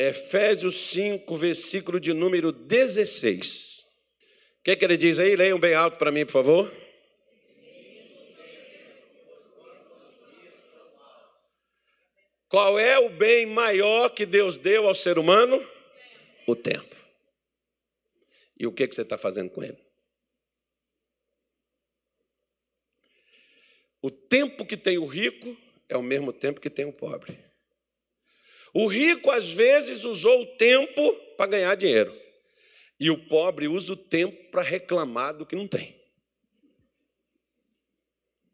Efésios 5, versículo de número 16. O que, que ele diz aí? Leiam bem alto para mim, por favor. Qual é o bem maior que Deus deu ao ser humano? O tempo. E o que, que você está fazendo com ele? O tempo que tem o rico é o mesmo tempo que tem o pobre. O rico, às vezes, usou o tempo para ganhar dinheiro. E o pobre usa o tempo para reclamar do que não tem.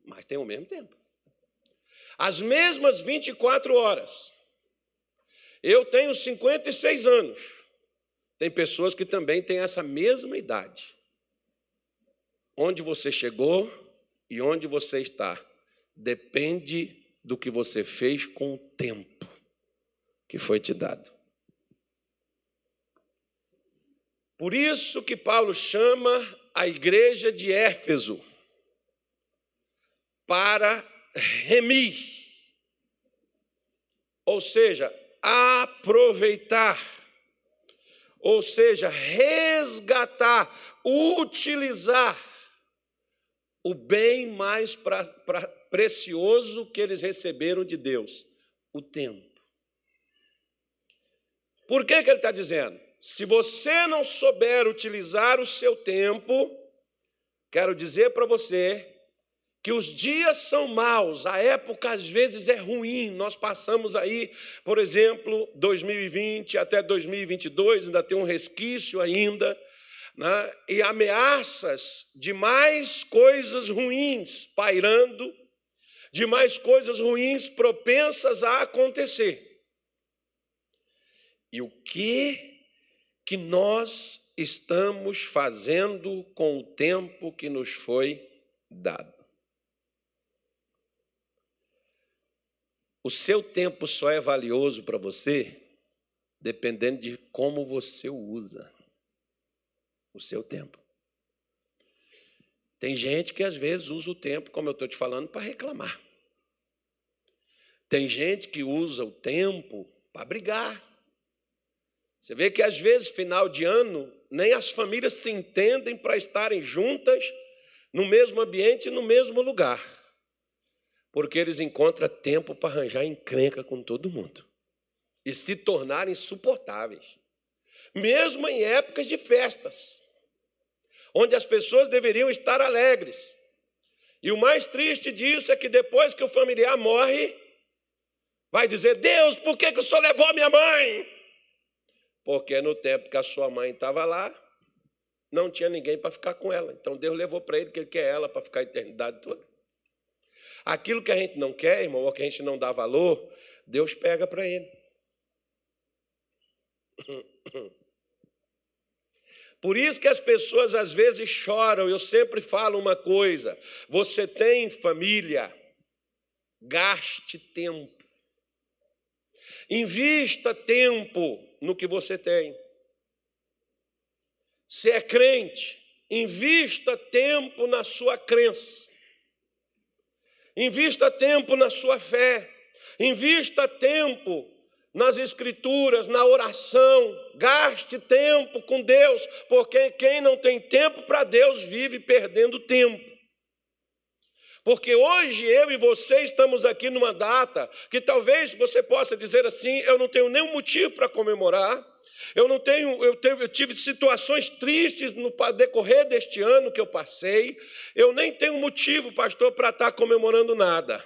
Mas tem o mesmo tempo. As mesmas 24 horas. Eu tenho 56 anos. Tem pessoas que também têm essa mesma idade. Onde você chegou e onde você está depende do que você fez com o tempo que foi te dado. Por isso que Paulo chama a igreja de Éfeso para remir, ou seja, aproveitar, ou seja, resgatar, utilizar o bem mais pra, pra, precioso que eles receberam de Deus, o tempo. Por que, que ele está dizendo? Se você não souber utilizar o seu tempo, quero dizer para você que os dias são maus, a época às vezes é ruim. Nós passamos aí, por exemplo, 2020 até 2022, ainda tem um resquício ainda, né? e ameaças de mais coisas ruins pairando, de mais coisas ruins propensas a acontecer. E o que que nós estamos fazendo com o tempo que nos foi dado? O seu tempo só é valioso para você dependendo de como você usa. O seu tempo. Tem gente que às vezes usa o tempo, como eu estou te falando, para reclamar. Tem gente que usa o tempo para brigar. Você vê que às vezes, final de ano, nem as famílias se entendem para estarem juntas no mesmo ambiente no mesmo lugar porque eles encontram tempo para arranjar encrenca com todo mundo e se tornarem insuportáveis, mesmo em épocas de festas, onde as pessoas deveriam estar alegres. E o mais triste disso é que depois que o familiar morre, vai dizer: Deus, por que, que o senhor levou minha mãe? Porque no tempo que a sua mãe estava lá, não tinha ninguém para ficar com ela. Então Deus levou para ele que ele quer ela para ficar a eternidade toda. Aquilo que a gente não quer, irmão, ou que a gente não dá valor, Deus pega para ele. Por isso que as pessoas às vezes choram. Eu sempre falo uma coisa: você tem família, gaste tempo. Invista tempo no que você tem. Se é crente, invista tempo na sua crença. Invista tempo na sua fé. Invista tempo nas escrituras, na oração. Gaste tempo com Deus, porque quem não tem tempo para Deus vive perdendo tempo. Porque hoje eu e você estamos aqui numa data que talvez você possa dizer assim: eu não tenho nenhum motivo para comemorar. Eu não tenho, eu, teve, eu tive situações tristes no decorrer deste ano que eu passei. Eu nem tenho motivo, pastor, para estar comemorando nada.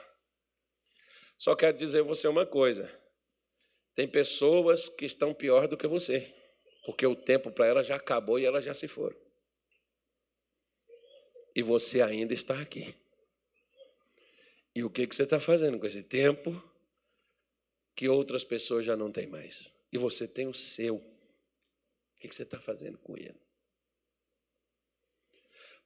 Só quero dizer a você uma coisa: tem pessoas que estão pior do que você, porque o tempo para elas já acabou e elas já se foram. E você ainda está aqui. E o que, que você está fazendo com esse tempo que outras pessoas já não têm mais? E você tem o seu. O que, que você está fazendo com ele?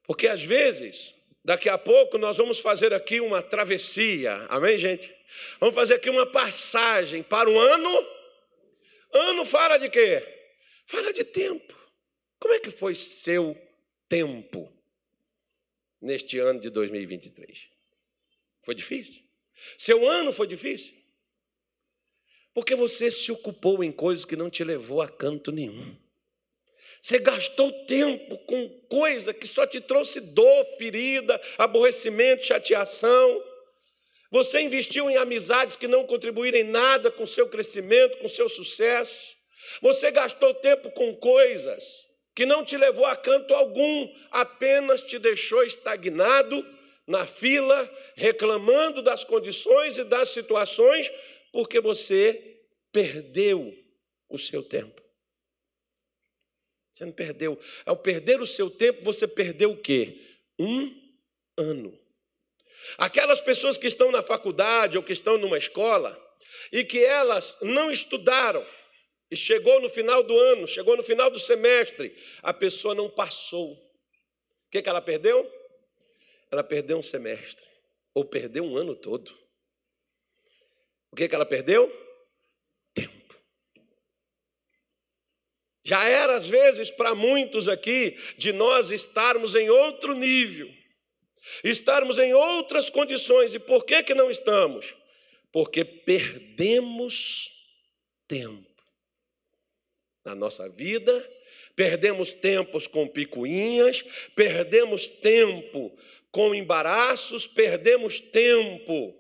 Porque às vezes, daqui a pouco, nós vamos fazer aqui uma travessia, amém, gente? Vamos fazer aqui uma passagem para o ano. Ano fala de quê? Fala de tempo. Como é que foi seu tempo neste ano de 2023? Foi difícil? Seu ano foi difícil? Porque você se ocupou em coisas que não te levou a canto nenhum. Você gastou tempo com coisa que só te trouxe dor, ferida, aborrecimento, chateação. Você investiu em amizades que não contribuíram em nada com seu crescimento, com seu sucesso. Você gastou tempo com coisas que não te levou a canto algum, apenas te deixou estagnado na fila, reclamando das condições e das situações, porque você perdeu o seu tempo. Você não perdeu. Ao perder o seu tempo, você perdeu o quê? Um ano. Aquelas pessoas que estão na faculdade ou que estão numa escola e que elas não estudaram, e chegou no final do ano, chegou no final do semestre, a pessoa não passou. O que, que ela perdeu? Ela perdeu um semestre, ou perdeu um ano todo. O que, que ela perdeu? Tempo. Já era, às vezes, para muitos aqui, de nós estarmos em outro nível, estarmos em outras condições. E por que, que não estamos? Porque perdemos tempo na nossa vida, perdemos tempos com picuinhas, perdemos tempo com embaraços, perdemos tempo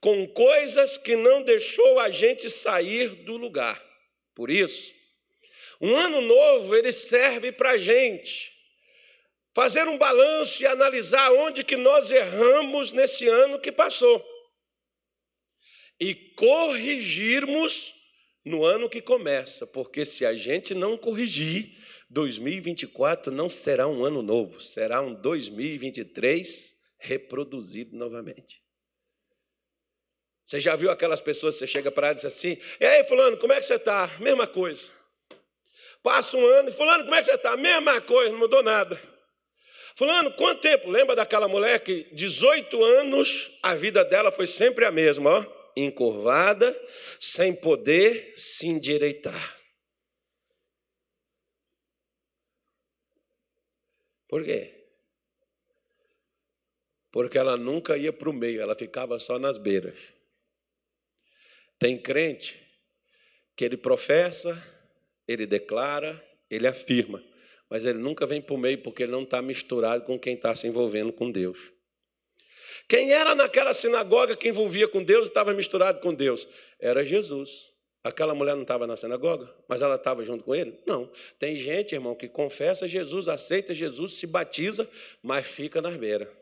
com coisas que não deixou a gente sair do lugar. Por isso, um ano novo ele serve para a gente fazer um balanço e analisar onde que nós erramos nesse ano que passou e corrigirmos no ano que começa, porque se a gente não corrigir, 2024 não será um ano novo, será um 2023 reproduzido novamente. Você já viu aquelas pessoas, você chega para ela e assim: E aí, Fulano, como é que você está? Mesma coisa. Passa um ano, e Fulano, como é que você está? Mesma coisa, não mudou nada. Fulano, quanto tempo? Lembra daquela mulher que 18 anos a vida dela foi sempre a mesma, ó encurvada, sem poder se endireitar. Por quê? Porque ela nunca ia para o meio, ela ficava só nas beiras. Tem crente que ele professa, ele declara, ele afirma, mas ele nunca vem para o meio porque ele não está misturado com quem está se envolvendo com Deus. Quem era naquela sinagoga que envolvia com Deus e estava misturado com Deus? Era Jesus. Aquela mulher não estava na sinagoga, mas ela estava junto com ele? Não. Tem gente, irmão, que confessa Jesus, aceita Jesus, se batiza, mas fica na beira.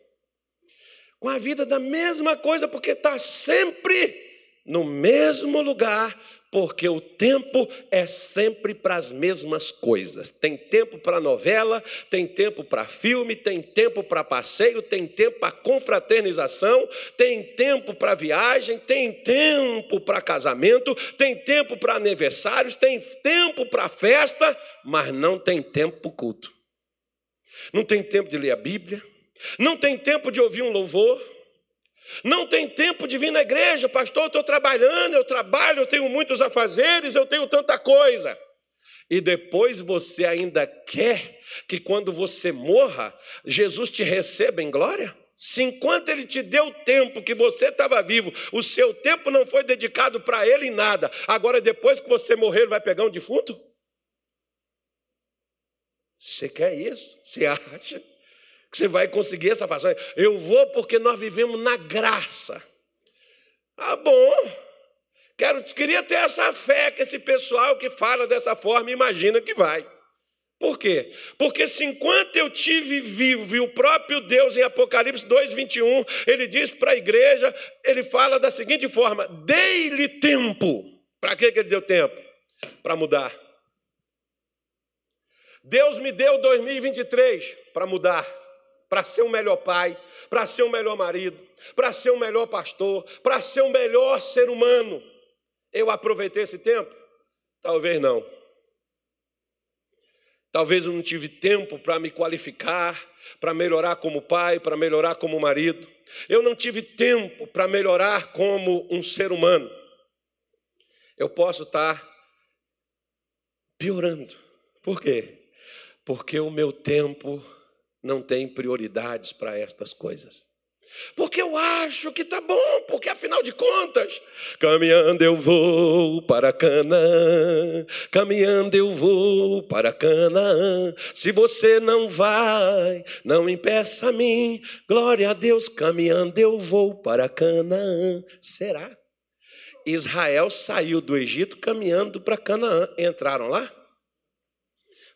Com a vida da mesma coisa, porque está sempre no mesmo lugar, porque o tempo é sempre para as mesmas coisas. Tem tempo para novela, tem tempo para filme, tem tempo para passeio, tem tempo para confraternização, tem tempo para viagem, tem tempo para casamento, tem tempo para aniversários, tem tempo para festa, mas não tem tempo para culto. Não tem tempo de ler a Bíblia, não tem tempo de ouvir um louvor não tem tempo de vir na igreja, pastor, eu estou trabalhando, eu trabalho, eu tenho muitos afazeres, eu tenho tanta coisa. E depois você ainda quer que quando você morra, Jesus te receba em glória? Se enquanto ele te deu tempo que você estava vivo, o seu tempo não foi dedicado para ele em nada, agora depois que você morrer, ele vai pegar um defunto? Você quer isso? Você acha? Você vai conseguir essa façanha. Eu vou porque nós vivemos na graça. Ah, bom. Quero, queria ter essa fé que esse pessoal que fala dessa forma imagina que vai. Por quê? Porque se enquanto eu tive vivo, e o próprio Deus em Apocalipse 2:21, ele diz para a igreja, ele fala da seguinte forma: dei-lhe tempo. Para que ele deu tempo? Para mudar. Deus me deu 2023 para mudar para ser um melhor pai, para ser um melhor marido, para ser um melhor pastor, para ser um melhor ser humano. Eu aproveitei esse tempo? Talvez não. Talvez eu não tive tempo para me qualificar, para melhorar como pai, para melhorar como marido. Eu não tive tempo para melhorar como um ser humano. Eu posso estar piorando. Por quê? Porque o meu tempo não tem prioridades para estas coisas. Porque eu acho que tá bom, porque afinal de contas, caminhando eu vou para Canaã, caminhando eu vou para Canaã. Se você não vai, não impeça a mim. Glória a Deus, caminhando eu vou para Canaã. Será? Israel saiu do Egito caminhando para Canaã. Entraram lá?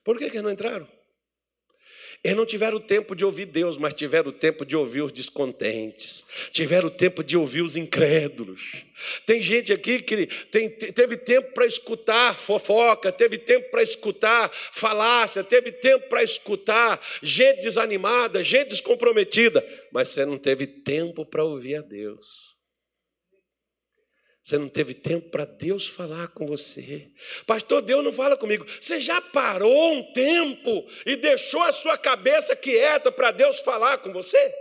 Por que, que não entraram? Eles não tiveram tempo de ouvir Deus, mas tiveram tempo de ouvir os descontentes, tiveram tempo de ouvir os incrédulos. Tem gente aqui que tem, teve tempo para escutar fofoca, teve tempo para escutar falácia, teve tempo para escutar gente desanimada, gente descomprometida, mas você não teve tempo para ouvir a Deus. Você não teve tempo para Deus falar com você. Pastor, Deus não fala comigo. Você já parou um tempo e deixou a sua cabeça quieta para Deus falar com você?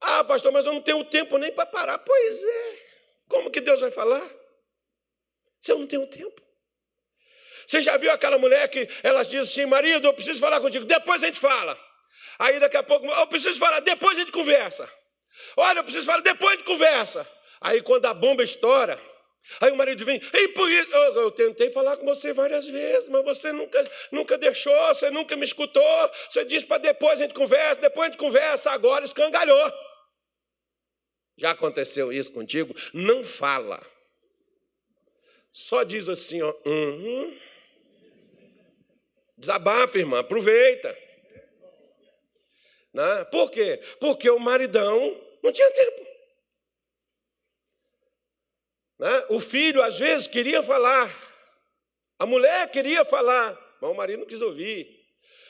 Ah, pastor, mas eu não tenho tempo nem para parar. Pois é. Como que Deus vai falar? Se eu não tenho tempo. Você já viu aquela mulher que ela diz assim: marido, eu preciso falar contigo, depois a gente fala. Aí daqui a pouco, eu preciso falar, depois a gente conversa. Olha, eu preciso falar, depois a gente conversa. Aí quando a bomba estoura, aí o marido vem, e por isso, eu, eu, tentei falar com você várias vezes, mas você nunca, nunca deixou, você nunca me escutou, você disse para depois a gente conversa, depois a gente conversa, agora escangalhou. Já aconteceu isso contigo? Não fala. Só diz assim, ó, uhum. Desabafa, irmã, aproveita. Né? Por quê? Porque o maridão não tinha tempo. Né? O filho, às vezes, queria falar, a mulher queria falar, mas o marido não quis ouvir.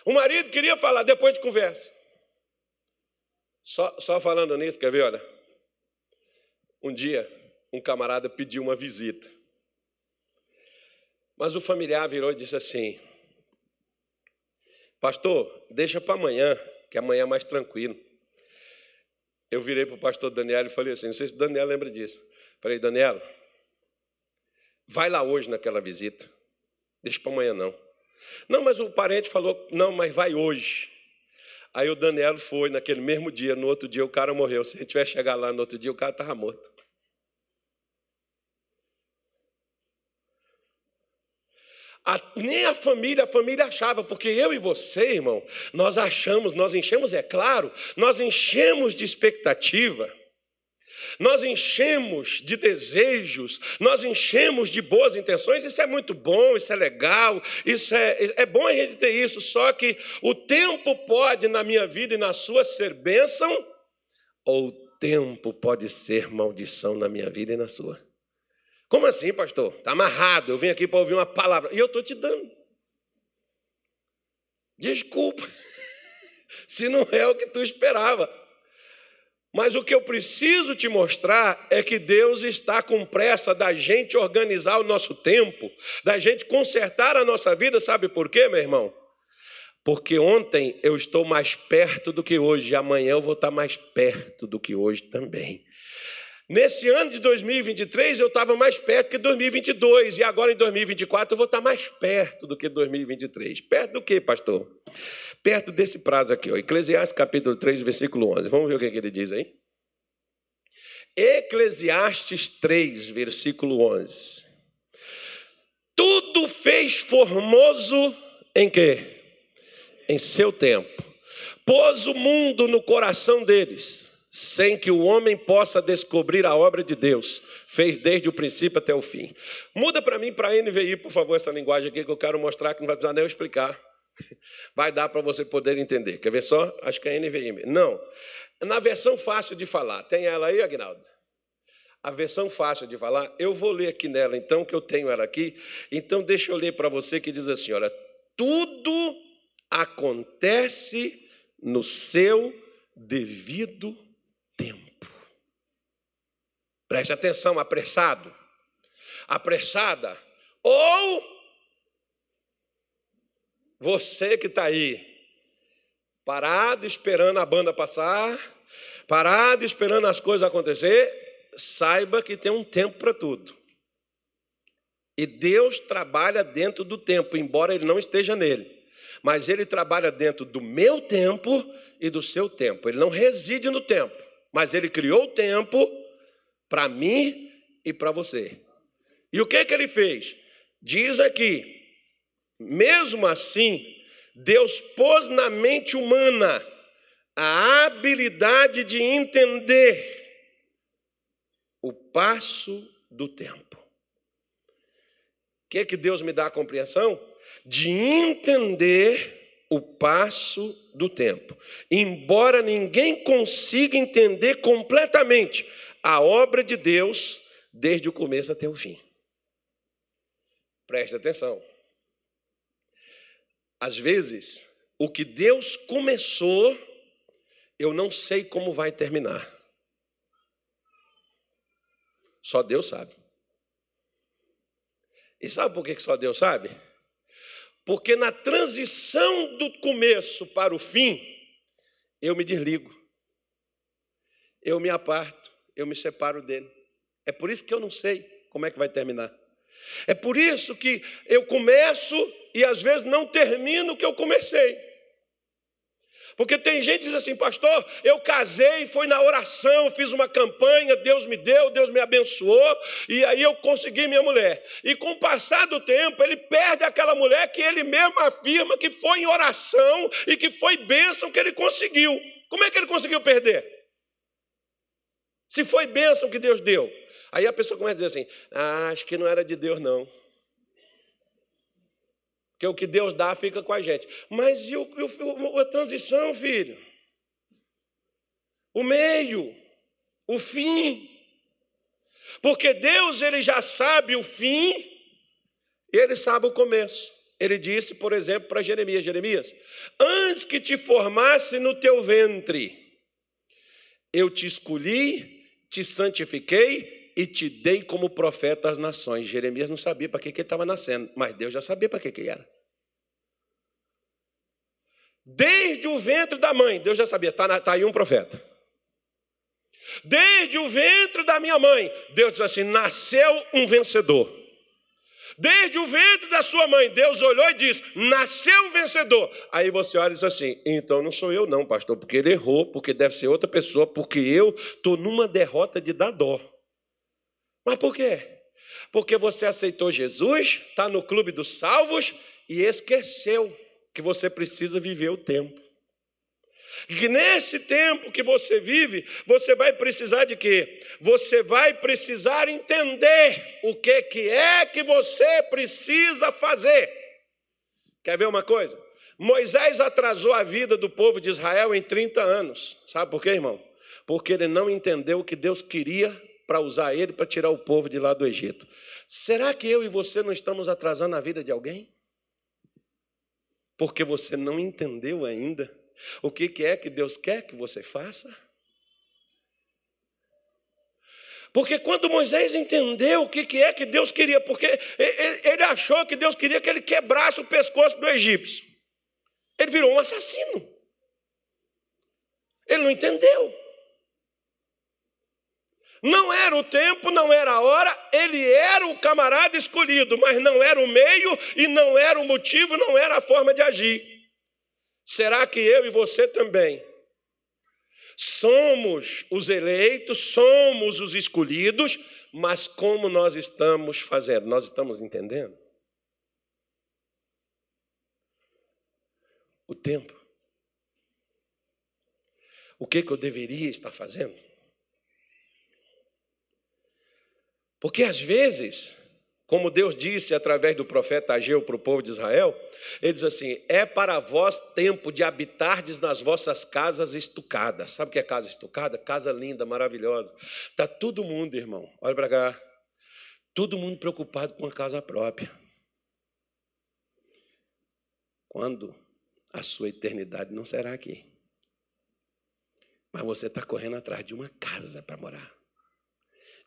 O marido queria falar, depois de conversa. Só, só falando nisso, quer ver? Olha, um dia, um camarada pediu uma visita. Mas o familiar virou e disse assim: Pastor, deixa para amanhã, que amanhã é mais tranquilo. Eu virei para o pastor Daniel e falei assim: Não sei se o Daniel lembra disso. Falei, Daniel, Vai lá hoje naquela visita. Deixa para amanhã não. Não, mas o parente falou, não, mas vai hoje. Aí o Daniel foi naquele mesmo dia, no outro dia o cara morreu. Se a gente tivesse chegar lá no outro dia, o cara estava morto. A, nem a família, a família achava, porque eu e você, irmão, nós achamos, nós enchemos, é claro, nós enchemos de expectativa nós enchemos de desejos, nós enchemos de boas intenções, isso é muito bom, isso é legal, isso é, é bom a gente ter isso, só que o tempo pode na minha vida e na sua ser bênção, ou o tempo pode ser maldição na minha vida e na sua. Como assim, pastor? Está amarrado, eu vim aqui para ouvir uma palavra, e eu estou te dando. Desculpa, se não é o que tu esperava. Mas o que eu preciso te mostrar é que Deus está com pressa da gente organizar o nosso tempo, da gente consertar a nossa vida, sabe por quê, meu irmão? Porque ontem eu estou mais perto do que hoje, e amanhã eu vou estar mais perto do que hoje também. Nesse ano de 2023 eu estava mais perto que 2022, e agora em 2024 eu vou estar mais perto do que 2023. Perto do que, pastor? Perto desse prazo aqui, ó, Eclesiastes capítulo 3, versículo 11. Vamos ver o que, é que ele diz aí? Eclesiastes 3, versículo 11. Tudo fez formoso em quê? Em seu tempo. Pôs o mundo no coração deles, sem que o homem possa descobrir a obra de Deus. Fez desde o princípio até o fim. Muda para mim, para a NVI, por favor, essa linguagem aqui que eu quero mostrar, que não vai precisar nem eu explicar. Vai dar para você poder entender. Quer ver só? Acho que é NVI. Não. Na versão fácil de falar. Tem ela aí, Agnaldo? A versão fácil de falar, eu vou ler aqui nela, então, que eu tenho ela aqui. Então, deixa eu ler para você que diz assim: olha, tudo acontece no seu devido tempo. Preste atenção, apressado, apressada, ou você que está aí, parado esperando a banda passar, parado esperando as coisas acontecer, saiba que tem um tempo para tudo. E Deus trabalha dentro do tempo, embora Ele não esteja nele. mas ele trabalha dentro do meu tempo e do seu tempo. Ele não reside no tempo, mas ele criou o tempo para mim e para você. E o que que ele fez? Diz aqui, mesmo assim, Deus pôs na mente humana a habilidade de entender o passo do tempo. O que é que Deus me dá a compreensão? De entender o passo do tempo. Embora ninguém consiga entender completamente a obra de Deus desde o começo até o fim. Preste atenção. Às vezes, o que Deus começou, eu não sei como vai terminar. Só Deus sabe. E sabe por que só Deus sabe? Porque na transição do começo para o fim, eu me desligo, eu me aparto, eu me separo dele. É por isso que eu não sei como é que vai terminar. É por isso que eu começo e às vezes não termino o que eu comecei. Porque tem gente que diz assim, pastor, eu casei, foi na oração, fiz uma campanha, Deus me deu, Deus me abençoou, e aí eu consegui minha mulher. E com o passar do tempo, ele perde aquela mulher que ele mesmo afirma que foi em oração e que foi bênção que ele conseguiu. Como é que ele conseguiu perder? Se foi bênção que Deus deu. Aí a pessoa começa a dizer assim: ah, acho que não era de Deus, não. Porque o que Deus dá fica com a gente. Mas e o, o, a transição, filho? O meio, o fim. Porque Deus ele já sabe o fim e ele sabe o começo. Ele disse, por exemplo, para Jeremias: Jeremias, antes que te formasse no teu ventre, eu te escolhi, te santifiquei e te dei como profeta às nações. Jeremias não sabia para que, que ele estava nascendo, mas Deus já sabia para que, que era. Desde o ventre da mãe, Deus já sabia, está tá aí um profeta. Desde o ventre da minha mãe, Deus diz assim: nasceu um vencedor. Desde o ventre da sua mãe, Deus olhou e disse: nasceu um vencedor. Aí você olha e diz assim: então não sou eu, não, pastor, porque ele errou, porque deve ser outra pessoa, porque eu estou numa derrota de dar dó. Mas por quê? Porque você aceitou Jesus, está no clube dos salvos e esqueceu que você precisa viver o tempo. Nesse tempo que você vive, você vai precisar de quê? Você vai precisar entender o que, que é que você precisa fazer. Quer ver uma coisa? Moisés atrasou a vida do povo de Israel em 30 anos. Sabe por quê, irmão? Porque ele não entendeu o que Deus queria para usar ele para tirar o povo de lá do Egito. Será que eu e você não estamos atrasando a vida de alguém? Porque você não entendeu ainda o que é que Deus quer que você faça? Porque quando Moisés entendeu o que é que Deus queria, porque ele achou que Deus queria que ele quebrasse o pescoço do egípcio, ele virou um assassino. Ele não entendeu. Não era o tempo, não era a hora, ele era o camarada escolhido, mas não era o meio e não era o motivo, não era a forma de agir. Será que eu e você também somos os eleitos, somos os escolhidos, mas como nós estamos fazendo? Nós estamos entendendo? O tempo. O que, que eu deveria estar fazendo? Porque às vezes, como Deus disse através do profeta Ageu para o povo de Israel, ele diz assim: é para vós tempo de habitardes nas vossas casas estucadas. Sabe o que é casa estucada? Casa linda, maravilhosa. Está todo mundo, irmão, olha para cá. Todo mundo preocupado com a casa própria. Quando a sua eternidade não será aqui. Mas você está correndo atrás de uma casa para morar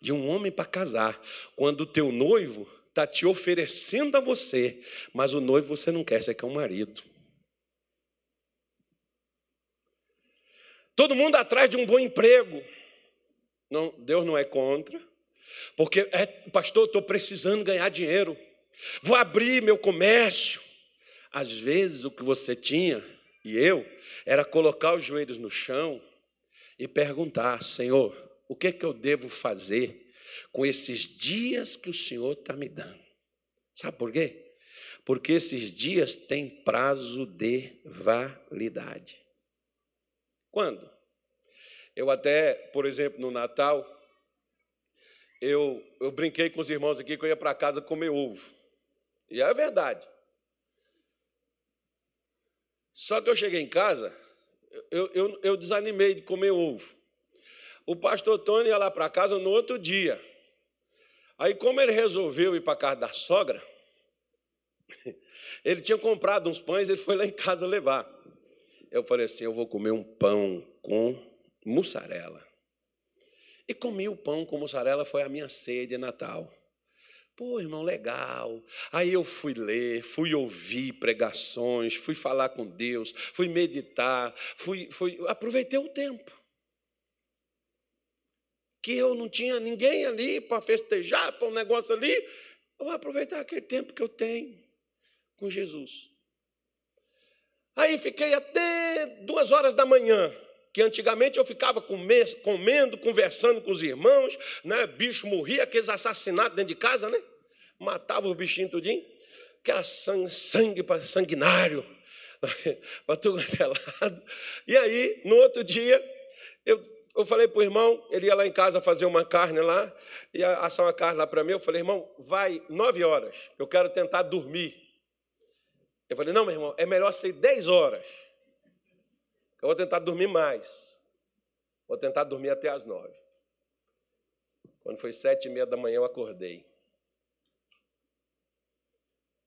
de um homem para casar, quando o teu noivo está te oferecendo a você, mas o noivo você não quer, você quer um marido. Todo mundo atrás de um bom emprego. Não, Deus não é contra. Porque, é, pastor, estou precisando ganhar dinheiro. Vou abrir meu comércio. Às vezes o que você tinha, e eu, era colocar os joelhos no chão e perguntar: Senhor, o que, é que eu devo fazer com esses dias que o Senhor está me dando? Sabe por quê? Porque esses dias têm prazo de validade. Quando? Eu até, por exemplo, no Natal, eu, eu brinquei com os irmãos aqui que eu ia para casa comer ovo. E é verdade. Só que eu cheguei em casa, eu, eu, eu desanimei de comer ovo. O pastor Tony ia lá para casa no outro dia. Aí, como ele resolveu ir para casa da sogra, ele tinha comprado uns pães, ele foi lá em casa levar. Eu falei assim: eu vou comer um pão com mussarela. E comi o pão com mussarela, foi a minha ceia de Natal. Pô, irmão, legal. Aí eu fui ler, fui ouvir pregações, fui falar com Deus, fui meditar, fui, fui aproveitei o tempo. Que eu não tinha ninguém ali para festejar, para um negócio ali. Eu vou aproveitar aquele tempo que eu tenho com Jesus. Aí fiquei até duas horas da manhã, que antigamente eu ficava comendo, conversando com os irmãos, né? bicho morria, aqueles assassinatos dentro de casa, né? Matava o bichinho tudinho, que era sangue, sangue sanguinário, para tudo é lado. E aí, no outro dia, eu, falei para o irmão, ele ia lá em casa fazer uma carne lá, ia assar uma carne lá para mim, eu falei, irmão, vai nove horas, eu quero tentar dormir. Eu falei, não, meu irmão, é melhor ser dez horas. Eu vou tentar dormir mais. Vou tentar dormir até as nove. Quando foi sete e meia da manhã, eu acordei.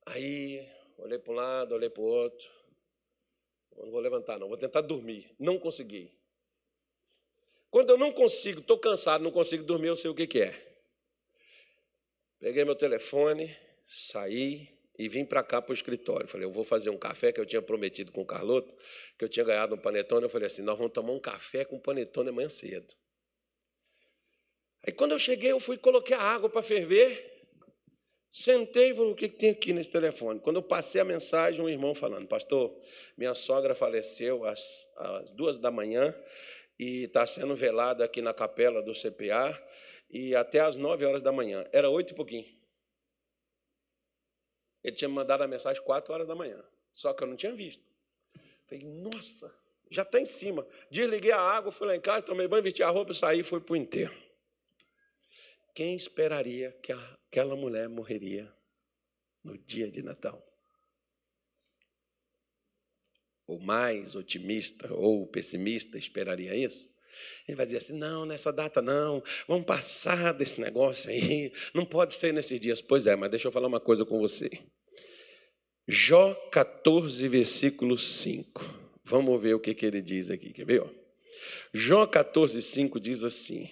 Aí, olhei para um lado, olhei para o outro. Eu não vou levantar, não. Vou tentar dormir. Não consegui. Quando eu não consigo, estou cansado, não consigo dormir, eu sei o que, que é. Peguei meu telefone, saí, e vim para cá para o escritório. Falei, eu vou fazer um café que eu tinha prometido com o Carloto, que eu tinha ganhado um panetone. Eu falei assim, nós vamos tomar um café com panetone amanhã cedo. Aí quando eu cheguei, eu fui coloquei a água para ferver, sentei e falei, o que, que tem aqui nesse telefone? Quando eu passei a mensagem, um irmão falando, pastor, minha sogra faleceu às, às duas da manhã e está sendo velada aqui na capela do CPA e até às nove horas da manhã. Era oito e pouquinho. Ele tinha me mandado a mensagem quatro horas da manhã. Só que eu não tinha visto. Falei, nossa, já está em cima. Desliguei a água, fui lá em casa, tomei banho, vesti a roupa, saí e fui para o enterro. Quem esperaria que aquela mulher morreria no dia de Natal? O mais otimista ou pessimista esperaria isso? Ele vai dizer assim: não, nessa data não, vamos passar desse negócio aí, não pode ser nesses dias. Pois é, mas deixa eu falar uma coisa com você. Jó 14, versículo 5. Vamos ver o que, que ele diz aqui, quer ver? Jó 14, 5 diz assim.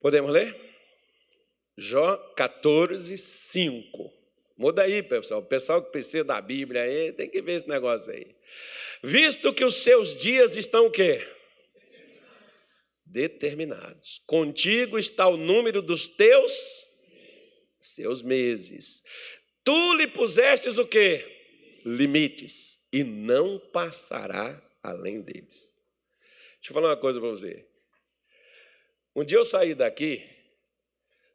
Podemos ler? Jó 14, 5. Muda aí, pessoal. O pessoal que precisa da Bíblia aí tem que ver esse negócio aí. Visto que os seus dias estão o quê? determinados. Contigo está o número dos teus seus meses. Tu lhe pusestes o quê? Limites e não passará além deles. Deixa eu falar uma coisa para você. Um dia eu saí daqui,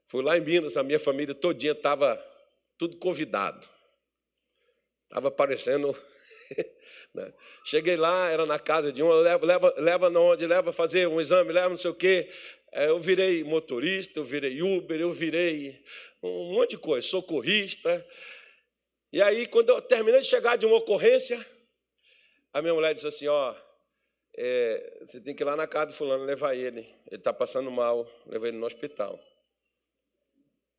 fui lá em Minas, a minha família todinha estava tudo convidado. Estava parecendo né? Cheguei lá, era na casa de um, leva, leva, leva na onde, leva fazer um exame, leva não sei o quê. É, eu virei motorista, eu virei Uber, eu virei um monte de coisa, socorrista. E aí, quando eu terminei de chegar de uma ocorrência, a minha mulher disse assim: Ó, é, você tem que ir lá na casa do fulano levar ele. Ele está passando mal, levei ele no hospital.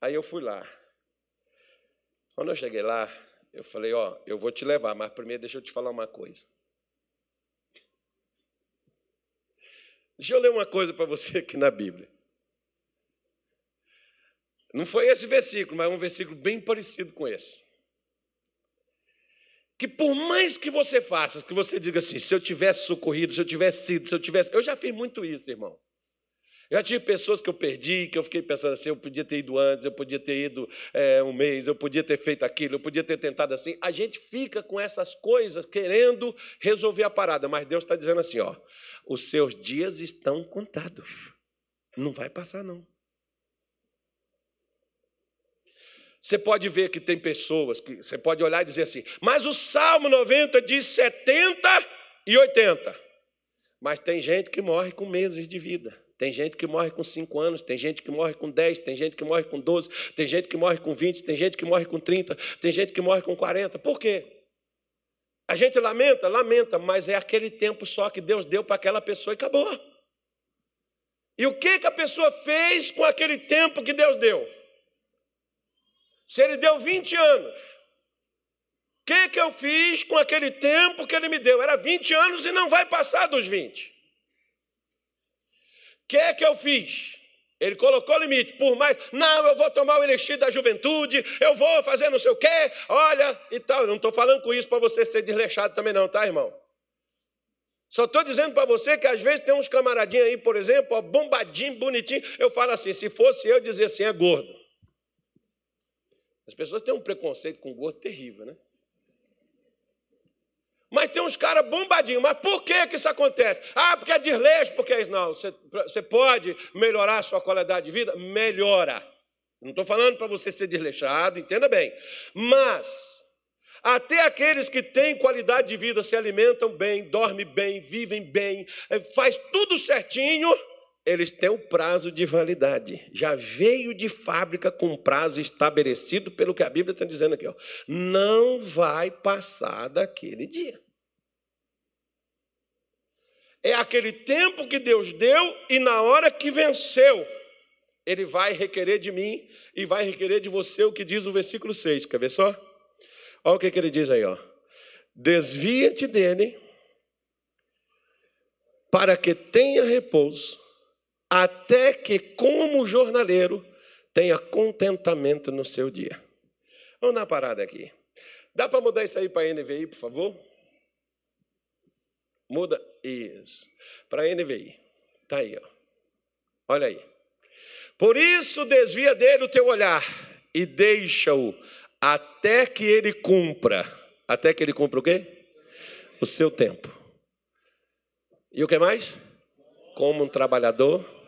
Aí eu fui lá. Quando eu cheguei lá, eu falei, ó, eu vou te levar, mas primeiro deixa eu te falar uma coisa. Deixa eu ler uma coisa para você aqui na Bíblia. Não foi esse versículo, mas é um versículo bem parecido com esse. Que por mais que você faça, que você diga assim, se eu tivesse socorrido, se eu tivesse sido, se eu tivesse. Eu já fiz muito isso, irmão. Já tive pessoas que eu perdi, que eu fiquei pensando assim, eu podia ter ido antes, eu podia ter ido é, um mês, eu podia ter feito aquilo, eu podia ter tentado assim. A gente fica com essas coisas querendo resolver a parada, mas Deus está dizendo assim, ó, os seus dias estão contados. Não vai passar, não. Você pode ver que tem pessoas que você pode olhar e dizer assim, mas o Salmo 90 diz 70 e 80. Mas tem gente que morre com meses de vida. Tem gente que morre com 5 anos, tem gente que morre com 10, tem gente que morre com 12, tem gente que morre com 20, tem gente que morre com 30, tem gente que morre com 40. Por quê? A gente lamenta, lamenta, mas é aquele tempo só que Deus deu para aquela pessoa e acabou. E o que, que a pessoa fez com aquele tempo que Deus deu? Se ele deu 20 anos, o que, que eu fiz com aquele tempo que ele me deu? Era 20 anos e não vai passar dos 20. Que, que eu fiz? Ele colocou limite, por mais, não, eu vou tomar o elixir da juventude, eu vou fazer não sei o quê, olha e tal. Eu não estou falando com isso para você ser desleixado também, não, tá, irmão? Só estou dizendo para você que às vezes tem uns camaradinhos aí, por exemplo, ó, bombadinho, bonitinho. Eu falo assim: se fosse eu, dizer assim, é gordo. As pessoas têm um preconceito com gordo terrível, né? Mas tem uns caras bombadinhos. Mas por que, que isso acontece? Ah, porque é desleixo, porque é isso. Não, você, você pode melhorar a sua qualidade de vida? Melhora. Não estou falando para você ser desleixado, entenda bem. Mas, até aqueles que têm qualidade de vida, se alimentam bem, dormem bem, vivem bem, eh, faz tudo certinho, eles têm o prazo de validade. Já veio de fábrica com prazo estabelecido pelo que a Bíblia está dizendo aqui. Ó. Não vai passar daquele dia. É aquele tempo que Deus deu e na hora que venceu, Ele vai requerer de mim e vai requerer de você o que diz o versículo 6. Quer ver só? Olha o que, que ele diz aí. Desvia-te dele para que tenha repouso até que, como jornaleiro, tenha contentamento no seu dia. Vamos dar uma parada aqui. Dá para mudar isso aí para NVI, por favor? Muda isso. Para NVI. Está aí, ó. Olha aí. Por isso desvia dele o teu olhar e deixa-o até que ele cumpra. Até que ele cumpra o quê? O seu tempo. E o que mais? Como um trabalhador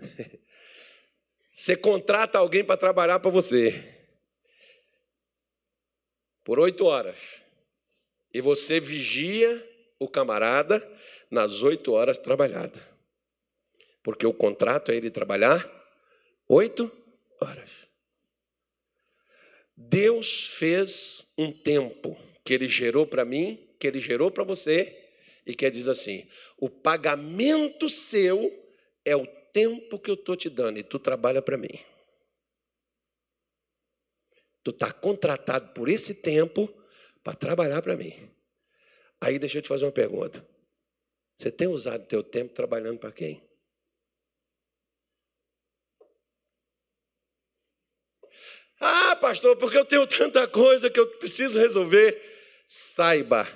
você contrata alguém para trabalhar para você por oito horas e você vigia o camarada nas oito horas trabalhadas, porque o contrato é ele trabalhar oito horas. Deus fez um tempo que ele gerou para mim, que ele gerou para você, e que diz assim: o pagamento seu é o tempo que eu estou te dando e tu trabalha para mim. Tu está contratado por esse tempo para trabalhar para mim. Aí deixa eu te fazer uma pergunta. Você tem usado teu tempo trabalhando para quem? Ah, pastor, porque eu tenho tanta coisa que eu preciso resolver. Saiba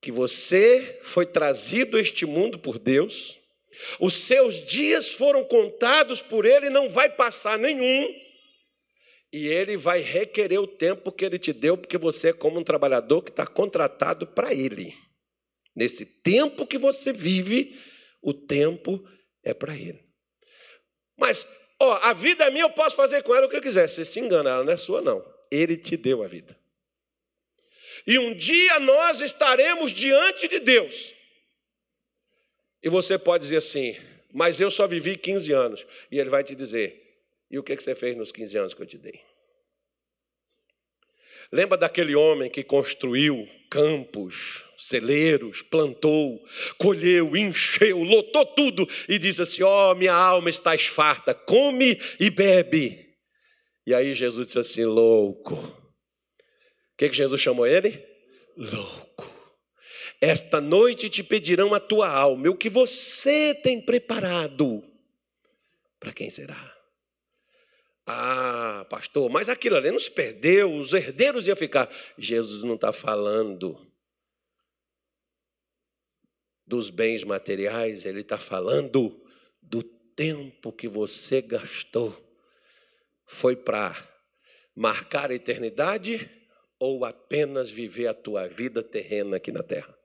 que você foi trazido a este mundo por Deus os seus dias foram contados por ele, não vai passar nenhum. E ele vai requerer o tempo que ele te deu, porque você é como um trabalhador que está contratado para ele. Nesse tempo que você vive, o tempo é para ele. Mas, ó, a vida é minha, eu posso fazer com ela o que eu quiser. Você se engana, ela não é sua, não. Ele te deu a vida. E um dia nós estaremos diante de Deus. E você pode dizer assim, mas eu só vivi 15 anos. E ele vai te dizer, e o que você fez nos 15 anos que eu te dei? Lembra daquele homem que construiu campos, celeiros, plantou, colheu, encheu, lotou tudo e disse assim: Ó, oh, minha alma está esfarta, come e bebe. E aí Jesus disse assim: louco. O que, que Jesus chamou ele? Louco. Esta noite te pedirão a tua alma, o que você tem preparado. Para quem será? Ah, pastor, mas aquilo ali se perdeu, os herdeiros iam ficar. Jesus não está falando dos bens materiais, ele está falando do tempo que você gastou. Foi para marcar a eternidade ou apenas viver a tua vida terrena aqui na terra?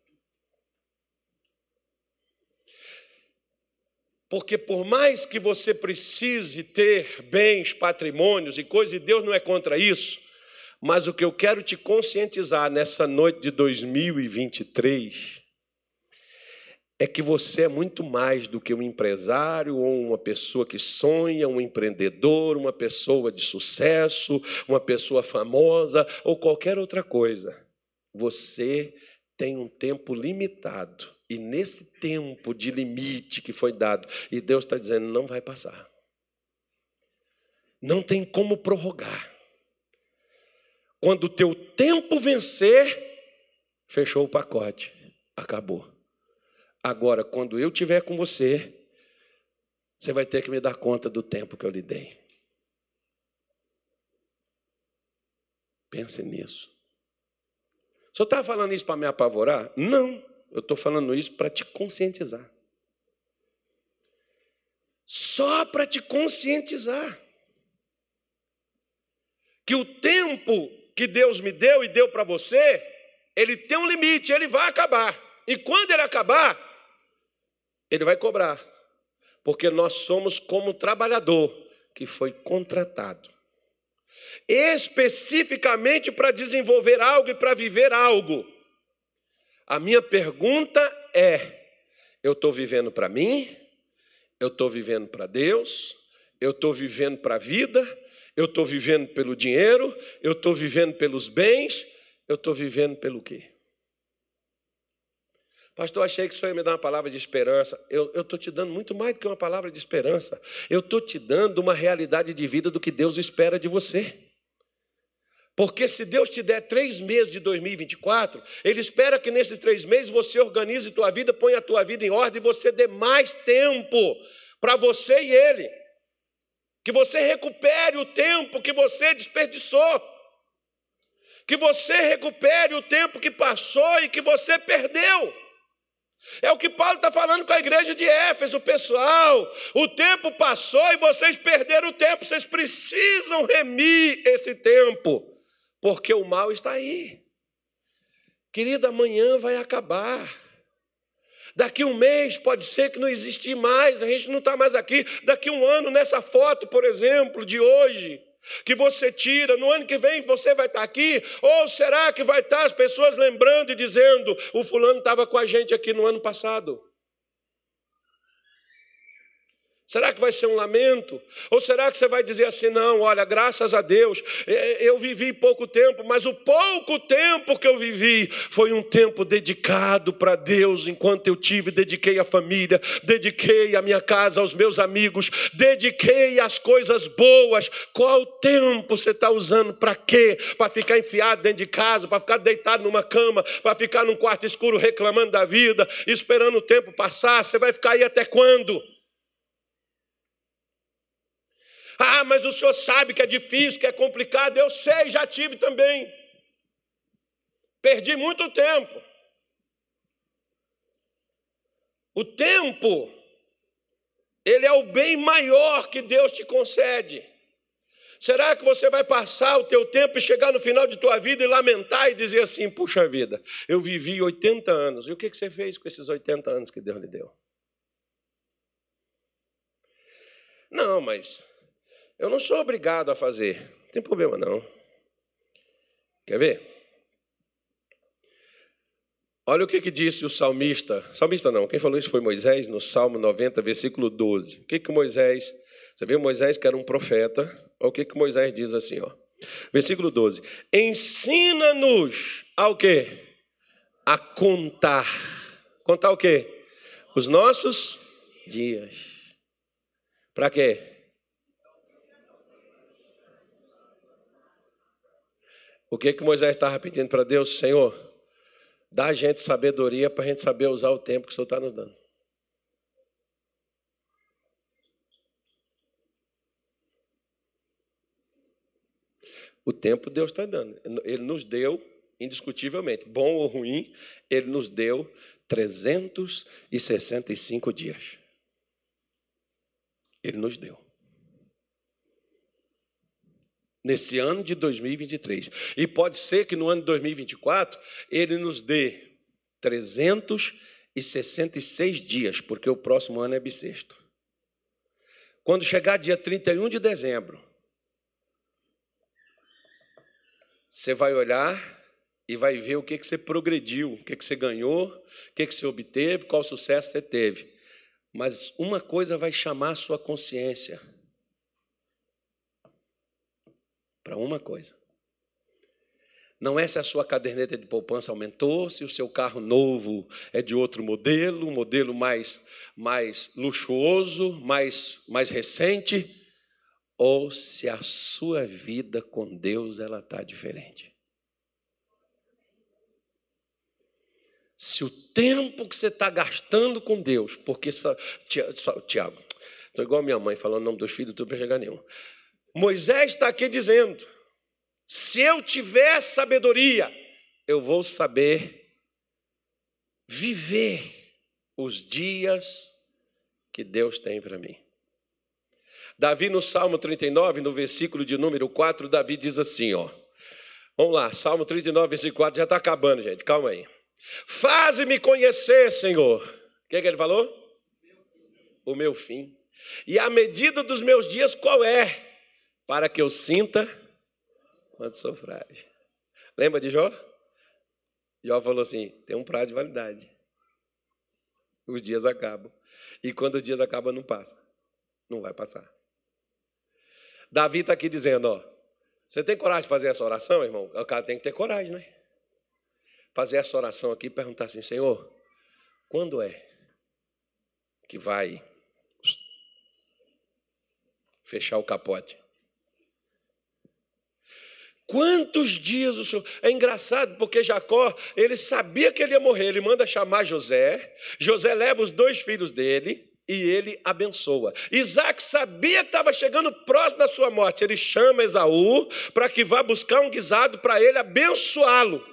Porque por mais que você precise ter bens, patrimônios e coisas, e Deus não é contra isso, mas o que eu quero te conscientizar nessa noite de 2023 é que você é muito mais do que um empresário ou uma pessoa que sonha, um empreendedor, uma pessoa de sucesso, uma pessoa famosa ou qualquer outra coisa. Você tem um tempo limitado e nesse tempo de limite que foi dado, e Deus está dizendo: não vai passar. Não tem como prorrogar. Quando o teu tempo vencer, fechou o pacote, acabou. Agora, quando eu estiver com você, você vai ter que me dar conta do tempo que eu lhe dei. Pense nisso. Senhor está falando isso para me apavorar? Não. Eu estou falando isso para te conscientizar. Só para te conscientizar. Que o tempo que Deus me deu e deu para você, ele tem um limite, ele vai acabar. E quando ele acabar, ele vai cobrar. Porque nós somos como trabalhador que foi contratado especificamente para desenvolver algo e para viver algo. A minha pergunta é: eu estou vivendo para mim? Eu estou vivendo para Deus? Eu estou vivendo para a vida? Eu estou vivendo pelo dinheiro? Eu estou vivendo pelos bens? Eu estou vivendo pelo quê? Pastor, achei que o senhor ia me dar uma palavra de esperança. Eu estou te dando muito mais do que uma palavra de esperança. Eu estou te dando uma realidade de vida do que Deus espera de você. Porque se Deus te der três meses de 2024, Ele espera que nesses três meses você organize tua vida, ponha a tua vida em ordem e você dê mais tempo para você e Ele. Que você recupere o tempo que você desperdiçou. Que você recupere o tempo que passou e que você perdeu. É o que Paulo está falando com a igreja de Éfeso, pessoal. O tempo passou e vocês perderam o tempo. Vocês precisam remir esse tempo porque o mal está aí. Querida, amanhã vai acabar. Daqui um mês pode ser que não existir mais, a gente não está mais aqui. Daqui um ano, nessa foto, por exemplo, de hoje, que você tira, no ano que vem você vai estar aqui? Ou será que vai estar as pessoas lembrando e dizendo: o fulano estava com a gente aqui no ano passado? Será que vai ser um lamento? Ou será que você vai dizer assim: não, olha, graças a Deus, é, é, eu vivi pouco tempo, mas o pouco tempo que eu vivi foi um tempo dedicado para Deus, enquanto eu tive, dediquei a família, dediquei a minha casa, aos meus amigos, dediquei as coisas boas. Qual tempo você está usando para quê? Para ficar enfiado dentro de casa, para ficar deitado numa cama, para ficar num quarto escuro reclamando da vida, esperando o tempo passar? Você vai ficar aí até quando? Ah, mas o senhor sabe que é difícil, que é complicado. Eu sei, já tive também. Perdi muito tempo. O tempo, ele é o bem maior que Deus te concede. Será que você vai passar o teu tempo e chegar no final de tua vida e lamentar e dizer assim: puxa vida, eu vivi 80 anos. E o que você fez com esses 80 anos que Deus lhe deu? Não, mas eu não sou obrigado a fazer. Não tem problema, não. Quer ver? Olha o que, que disse o salmista. Salmista não, quem falou isso foi Moisés, no Salmo 90, versículo 12. O que, que Moisés. Você viu Moisés que era um profeta. Olha o que, que Moisés diz assim, ó. Versículo 12. Ensina-nos ao quê? A contar. Contar o quê? Os nossos dias. Para quê? O que, que Moisés estava pedindo para Deus? Senhor, dá a gente sabedoria para a gente saber usar o tempo que o Senhor está nos dando. O tempo Deus está dando. Ele nos deu, indiscutivelmente, bom ou ruim, Ele nos deu 365 dias. Ele nos deu. Nesse ano de 2023. E pode ser que no ano de 2024 ele nos dê 366 dias, porque o próximo ano é bissexto. Quando chegar dia 31 de dezembro, você vai olhar e vai ver o que, que você progrediu, o que, que você ganhou, o que, que você obteve, qual sucesso você teve. Mas uma coisa vai chamar a sua consciência para uma coisa. Não é se a sua caderneta de poupança aumentou, se o seu carro novo é de outro modelo, um modelo mais, mais luxuoso, mais, mais recente, ou se a sua vida com Deus ela está diferente. Se o tempo que você está gastando com Deus, porque Tiago, estou igual a minha mãe falando o nome dos filhos, tudo para chegar nenhum. Moisés está aqui dizendo: se eu tiver sabedoria, eu vou saber viver os dias que Deus tem para mim. Davi, no Salmo 39, no versículo de número 4, Davi diz assim: ó. Vamos lá, Salmo 39, versículo 4, já está acabando, gente, calma aí. Faze-me conhecer, Senhor. O que, é que ele falou? O meu fim. E a medida dos meus dias qual é? Para que eu sinta quanto sou frágil. Lembra de Jó? Jó falou assim: tem um prazo de validade. Os dias acabam. E quando os dias acabam, não passa. Não vai passar. Davi está aqui dizendo: ó, você tem coragem de fazer essa oração, irmão? O cara tem que ter coragem, né? Fazer essa oração aqui e perguntar assim: Senhor, quando é que vai fechar o capote? Quantos dias o Senhor. É engraçado porque Jacó, ele sabia que ele ia morrer, ele manda chamar José. José leva os dois filhos dele e ele abençoa. Isaac sabia que estava chegando próximo da sua morte, ele chama Esaú para que vá buscar um guisado para ele abençoá-lo.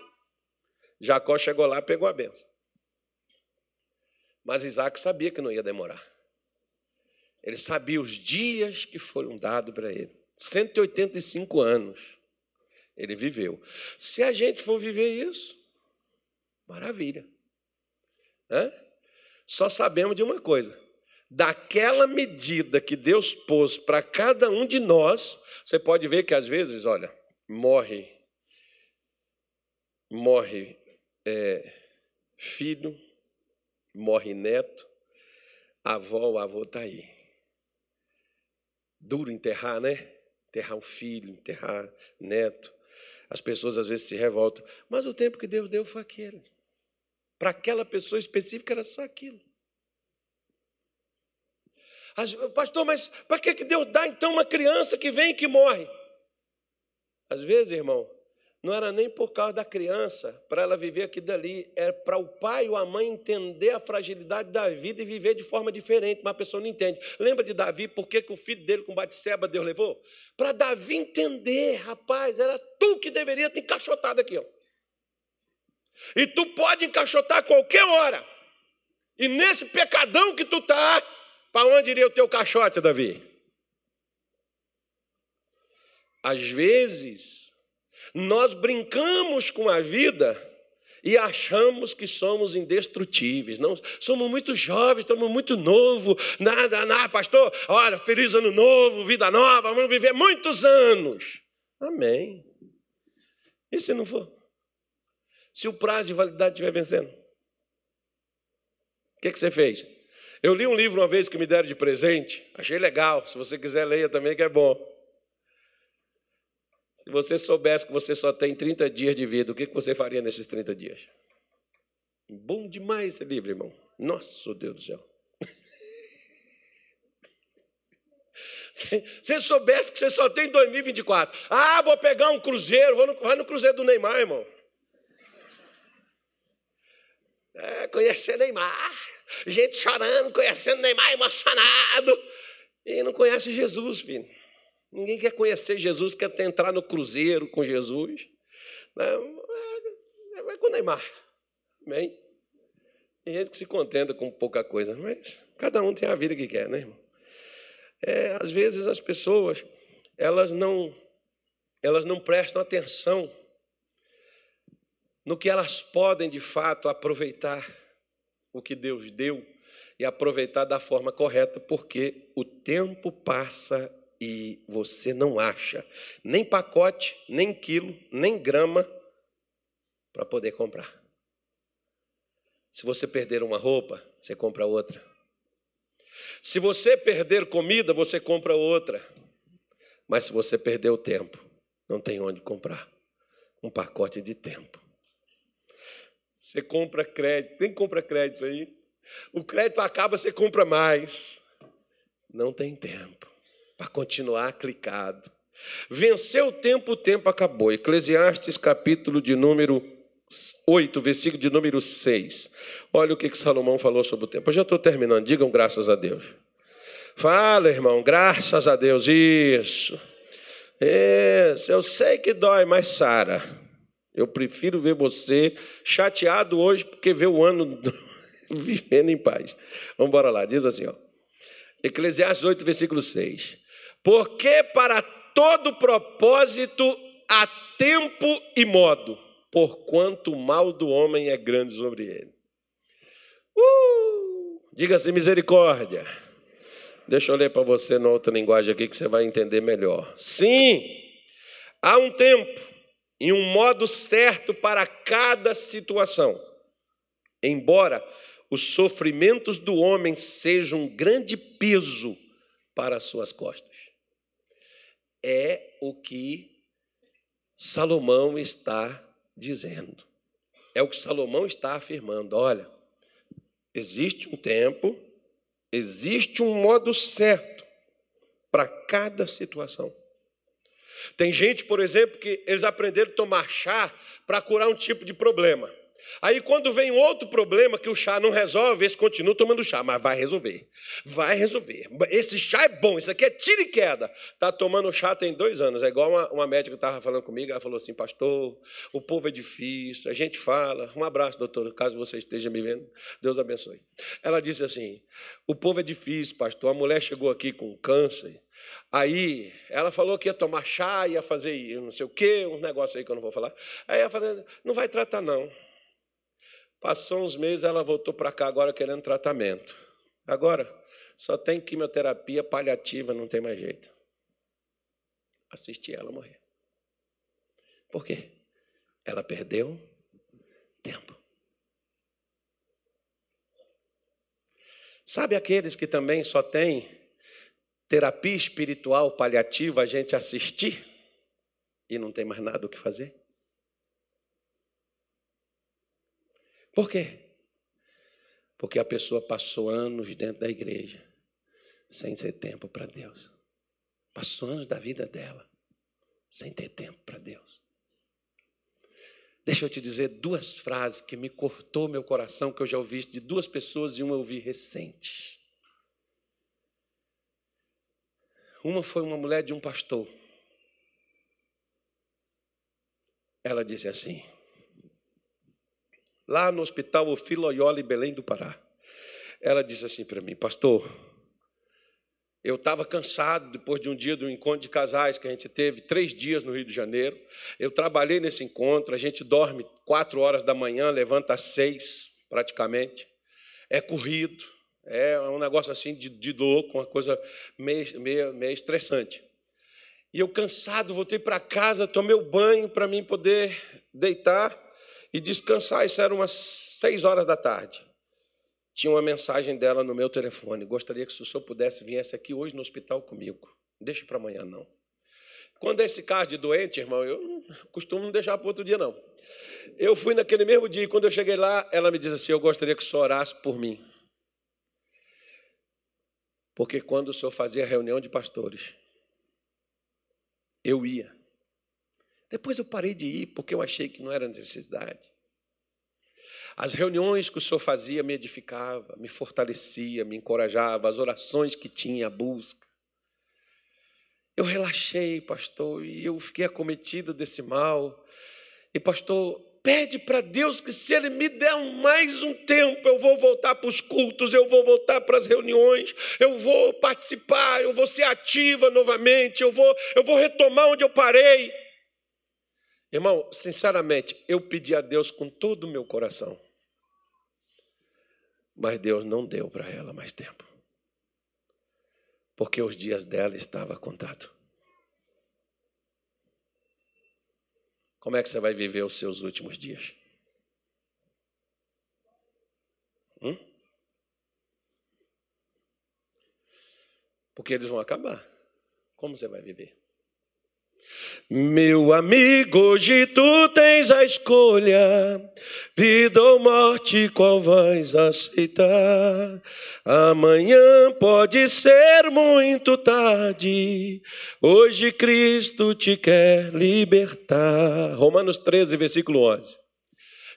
Jacó chegou lá pegou a benção. Mas Isaac sabia que não ia demorar. Ele sabia os dias que foram dados para ele 185 anos. Ele viveu. Se a gente for viver isso, maravilha. Hã? Só sabemos de uma coisa: daquela medida que Deus pôs para cada um de nós, você pode ver que às vezes, olha, morre, morre é, filho, morre neto, avó, avô está aí. Duro enterrar, né? Enterrar um filho, enterrar neto. As pessoas às vezes se revoltam, mas o tempo que Deus deu foi aquele. Para aquela pessoa específica era só aquilo. Pastor, mas para que Deus dá então uma criança que vem e que morre? Às vezes, irmão, não era nem por causa da criança, para ela viver aqui dali, era para o pai ou a mãe entender a fragilidade da vida e viver de forma diferente, mas a pessoa não entende. Lembra de Davi, por que, o filho dele com Batseba Deus levou? Para Davi entender, rapaz, era tu que deveria ter encaixotado aqui. E tu pode encaixotar a qualquer hora. E nesse pecadão que tu tá, para onde iria o teu caixote, Davi? Às vezes, nós brincamos com a vida e achamos que somos indestrutíveis. Não, somos muito jovens, estamos muito novos. Nada, nada, pastor. Olha, feliz ano novo, vida nova, vamos viver muitos anos. Amém. E se não for? Se o prazo de validade estiver vencendo? O que, que você fez? Eu li um livro uma vez que me deram de presente, achei legal. Se você quiser, leia também, que é bom. Se você soubesse que você só tem 30 dias de vida, o que você faria nesses 30 dias? Bom demais esse livro, irmão. Nossa, Deus do céu. Se você soubesse que você só tem 2024. Ah, vou pegar um cruzeiro, vou no, vai no cruzeiro do Neymar, irmão. É, conhecer Neymar. Gente chorando, conhecendo Neymar emocionado. E não conhece Jesus, filho. Ninguém quer conhecer Jesus, quer entrar no cruzeiro com Jesus. Vai com o Neymar. Amém? Tem gente que se contenta com pouca coisa, mas cada um tem a vida que quer, né, irmão? É, às vezes as pessoas, elas não, elas não prestam atenção no que elas podem de fato aproveitar o que Deus deu e aproveitar da forma correta, porque o tempo passa e você não acha nem pacote, nem quilo, nem grama para poder comprar. Se você perder uma roupa, você compra outra. Se você perder comida, você compra outra. Mas se você perder o tempo, não tem onde comprar um pacote de tempo. Você compra crédito, quem compra crédito aí? O crédito acaba, você compra mais. Não tem tempo para continuar clicado. Venceu o tempo, o tempo acabou. Eclesiastes, capítulo de número 8, versículo de número 6. Olha o que, que Salomão falou sobre o tempo. Eu já estou terminando, digam graças a Deus. Fala, irmão, graças a Deus. Isso. Isso. Eu sei que dói, mas Sara, eu prefiro ver você chateado hoje porque vê o ano vivendo em paz. Vamos embora lá, diz assim, ó. Eclesiastes 8, versículo 6. Porque para todo propósito há tempo e modo porquanto o mal do homem é grande sobre ele. Uh! Diga-se misericórdia. Deixa eu ler para você na outra linguagem aqui que você vai entender melhor. Sim, há um tempo e um modo certo para cada situação. Embora os sofrimentos do homem sejam um grande peso para as suas costas. É o que Salomão está dizendo. É o que Salomão está afirmando. Olha, existe um tempo, existe um modo certo para cada situação. Tem gente, por exemplo, que eles aprenderam a tomar chá para curar um tipo de problema. Aí, quando vem outro problema que o chá não resolve, eles continuam tomando chá, mas vai resolver. Vai resolver. Esse chá é bom, isso aqui é tiro e queda. Está tomando chá tem dois anos. É igual uma, uma médica estava falando comigo, ela falou assim: Pastor, o povo é difícil, a gente fala. Um abraço, doutor, caso você esteja me vendo. Deus abençoe. Ela disse assim: O povo é difícil, pastor. A mulher chegou aqui com câncer. Aí ela falou que ia tomar chá, ia fazer não sei o quê, um negócio aí que eu não vou falar. Aí ela falou: Não vai tratar, não. Passou uns meses, ela voltou para cá agora querendo tratamento. Agora, só tem quimioterapia paliativa, não tem mais jeito. Assisti ela morrer. Por quê? Ela perdeu tempo. Sabe aqueles que também só têm terapia espiritual paliativa, a gente assistir e não tem mais nada o que fazer? Por quê? Porque a pessoa passou anos dentro da igreja sem ter tempo para Deus. Passou anos da vida dela sem ter tempo para Deus. Deixa eu te dizer duas frases que me cortou meu coração, que eu já ouvi de duas pessoas e uma eu ouvi recente. Uma foi uma mulher de um pastor. Ela disse assim: lá no hospital Ofilo Loyola, em Belém do Pará. Ela disse assim para mim, pastor, eu estava cansado depois de um dia do encontro de casais que a gente teve, três dias no Rio de Janeiro. Eu trabalhei nesse encontro, a gente dorme quatro horas da manhã, levanta às seis, praticamente. É corrido, é um negócio assim de, de louco, uma coisa meio, meio, meio estressante. E eu cansado, voltei para casa, tomei o banho para mim poder deitar e descansar. Isso era umas seis horas da tarde. Tinha uma mensagem dela no meu telefone. Gostaria que se o senhor pudesse viesse aqui hoje no hospital comigo. Não deixe para amanhã, não. Quando é esse caso de doente, irmão, eu costumo não deixar para outro dia, não. Eu fui naquele mesmo dia, e quando eu cheguei lá, ela me disse assim: Eu gostaria que o senhor orasse por mim. Porque quando o senhor fazia reunião de pastores, eu ia. Depois eu parei de ir porque eu achei que não era necessidade. As reuniões que o senhor fazia me edificava, me fortalecia, me encorajava, as orações que tinha, a busca. Eu relaxei, pastor, e eu fiquei acometido desse mal. E, pastor, pede para Deus que se Ele me der mais um tempo, eu vou voltar para os cultos, eu vou voltar para as reuniões, eu vou participar, eu vou ser ativa novamente, eu vou, eu vou retomar onde eu parei. Irmão, sinceramente, eu pedi a Deus com todo o meu coração, mas Deus não deu para ela mais tempo, porque os dias dela estavam contados. Como é que você vai viver os seus últimos dias? Hum? Porque eles vão acabar. Como você vai viver? Meu amigo, hoje tu tens a escolha, vida ou morte, qual vais aceitar? Amanhã pode ser muito tarde, hoje Cristo te quer libertar. Romanos 13, versículo 11.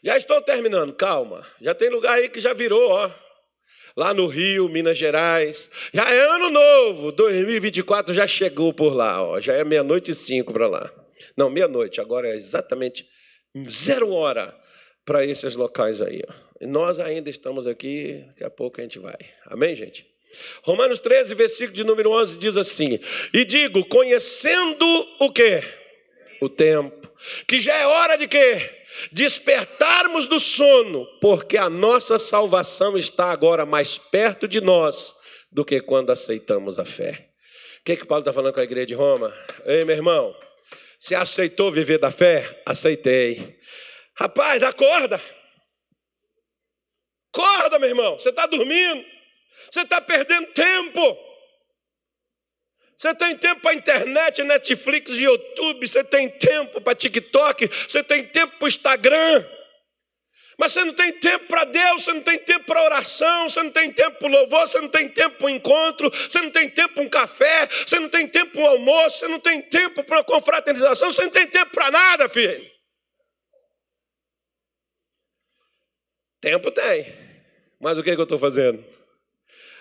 Já estou terminando, calma. Já tem lugar aí que já virou, ó lá no Rio, Minas Gerais. Já é ano novo, 2024 já chegou por lá, ó. já é meia-noite e cinco para lá. Não, meia-noite, agora é exatamente zero hora para esses locais aí. Ó. E nós ainda estamos aqui, daqui a pouco a gente vai. Amém, gente? Romanos 13, versículo de número 11 diz assim: E digo, conhecendo o que? O tempo, que já é hora de quê? despertarmos do sono, porque a nossa salvação está agora mais perto de nós do que quando aceitamos a fé. O que, que Paulo está falando com a igreja de Roma? Ei, meu irmão, você aceitou viver da fé? Aceitei. Rapaz, acorda. Acorda, meu irmão. Você está dormindo. Você está perdendo tempo. Você tem tempo para internet, Netflix, YouTube, você tem tempo para TikTok, você tem tempo para Instagram. Mas você não tem tempo para Deus, você não tem tempo para oração, você não tem tempo para louvor, você não tem tempo para um encontro, você não tem tempo para um café, você não tem tempo para um almoço, você não tem tempo para uma confraternização, você não tem tempo para nada, filho. Tempo tem. Mas o que, é que eu estou fazendo?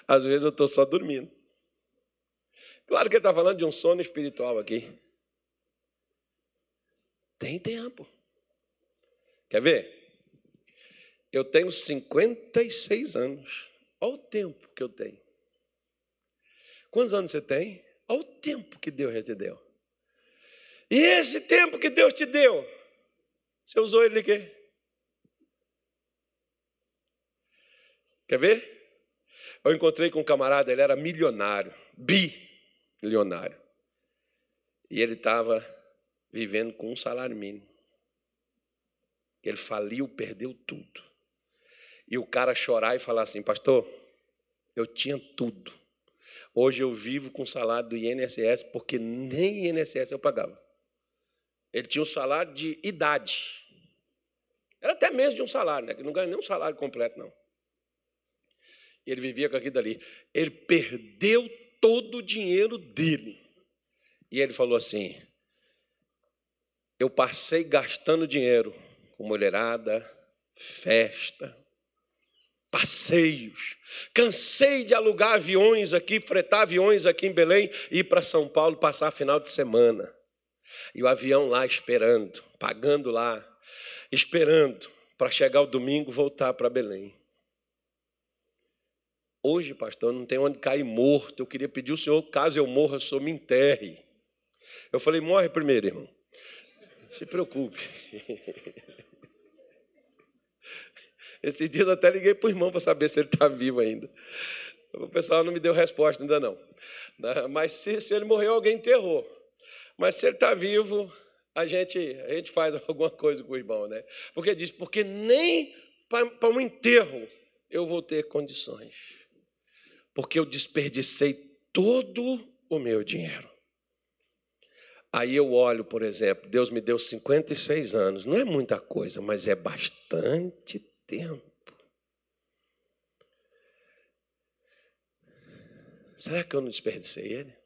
Às vezes eu estou só dormindo. Claro que ele está falando de um sono espiritual aqui. Tem tempo. Quer ver? Eu tenho 56 anos. Olha o tempo que eu tenho. Quantos anos você tem? Olha o tempo que Deus já te deu. E esse tempo que Deus te deu, você usou ele quê? Quer ver? Eu encontrei com um camarada, ele era milionário, bi milionário. E ele estava vivendo com um salário mínimo. Ele faliu, perdeu tudo. E o cara chorar e falar assim: Pastor, eu tinha tudo. Hoje eu vivo com o salário do INSS, porque nem INSS eu pagava. Ele tinha um salário de idade. Era até mesmo de um salário, né? Que não ganha nem um salário completo, não. Ele vivia com aquilo dali. Ele perdeu todo o dinheiro dele. E ele falou assim: Eu passei gastando dinheiro com mulherada, festa, passeios. Cansei de alugar aviões aqui, fretar aviões aqui em Belém e ir para São Paulo passar final de semana. E o avião lá esperando, pagando lá, esperando para chegar o domingo voltar para Belém. Hoje, pastor, não tem onde cair morto. Eu queria pedir ao senhor, caso eu morra, o senhor me enterre. Eu falei, morre primeiro, irmão. Se preocupe. Esses dias até liguei para o irmão para saber se ele está vivo ainda. O pessoal não me deu resposta ainda não. Mas se, se ele morreu, alguém enterrou. Mas se ele está vivo, a gente, a gente faz alguma coisa com o irmão, né? Porque diz, porque nem para um enterro eu vou ter condições porque eu desperdicei todo o meu dinheiro. Aí eu olho, por exemplo, Deus me deu 56 anos, não é muita coisa, mas é bastante tempo. Será que eu não desperdicei ele?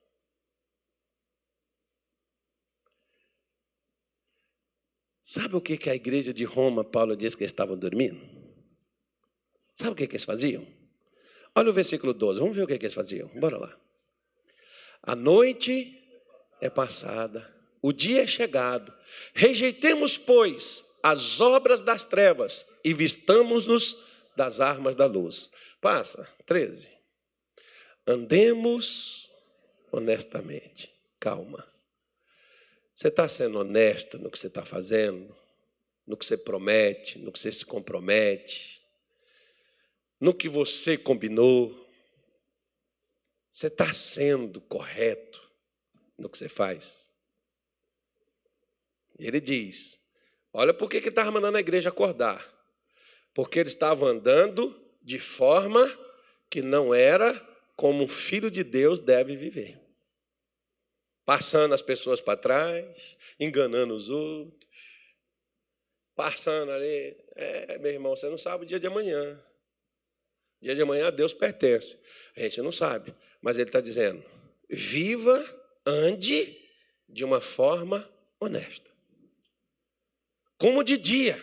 Sabe o que, a igreja de Roma, Paulo disse que eles estavam dormindo? Sabe o que eles faziam? Olha o versículo 12, vamos ver o que, que eles faziam. Bora lá. A noite é passada, o dia é chegado. Rejeitemos, pois, as obras das trevas e vistamos-nos das armas da luz. Passa, 13. Andemos honestamente. Calma. Você está sendo honesto no que você está fazendo, no que você promete, no que você se compromete, no que você combinou. Você está sendo correto no que você faz? Ele diz: Olha por que ele estava mandando a igreja acordar. Porque ele estava andando de forma que não era como um filho de Deus deve viver. Passando as pessoas para trás, enganando os outros, passando ali. É, meu irmão, você não sabe o dia de amanhã. Dia de amanhã a Deus pertence. A gente não sabe. Mas ele está dizendo: viva, ande de uma forma honesta como de dia.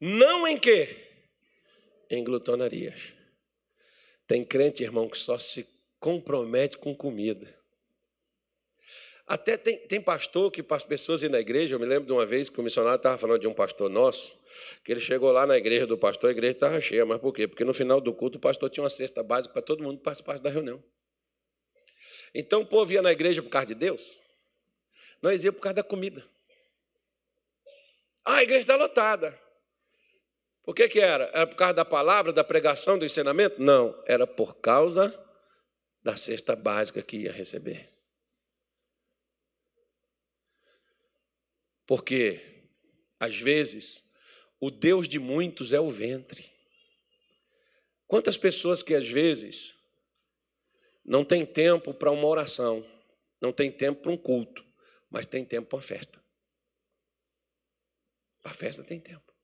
Não em quê? Em glutonarias. Tem crente, irmão, que só se compromete com comida. Até tem, tem pastor que as pessoas ir na igreja, eu me lembro de uma vez que o missionário estava falando de um pastor nosso, que ele chegou lá na igreja do pastor, a igreja estava cheia, mas por quê? Porque no final do culto o pastor tinha uma cesta básica para todo mundo participar da reunião. Então o povo ia na igreja por causa de Deus? Nós ia por causa da comida. Ah, a igreja está lotada. Por que, que era? Era por causa da palavra, da pregação, do ensinamento? Não, era por causa da cesta básica que ia receber. Porque, às vezes, o Deus de muitos é o ventre. Quantas pessoas que às vezes não tem tempo para uma oração, não tem tempo para um culto, mas tem tempo para uma festa. A festa tem tempo.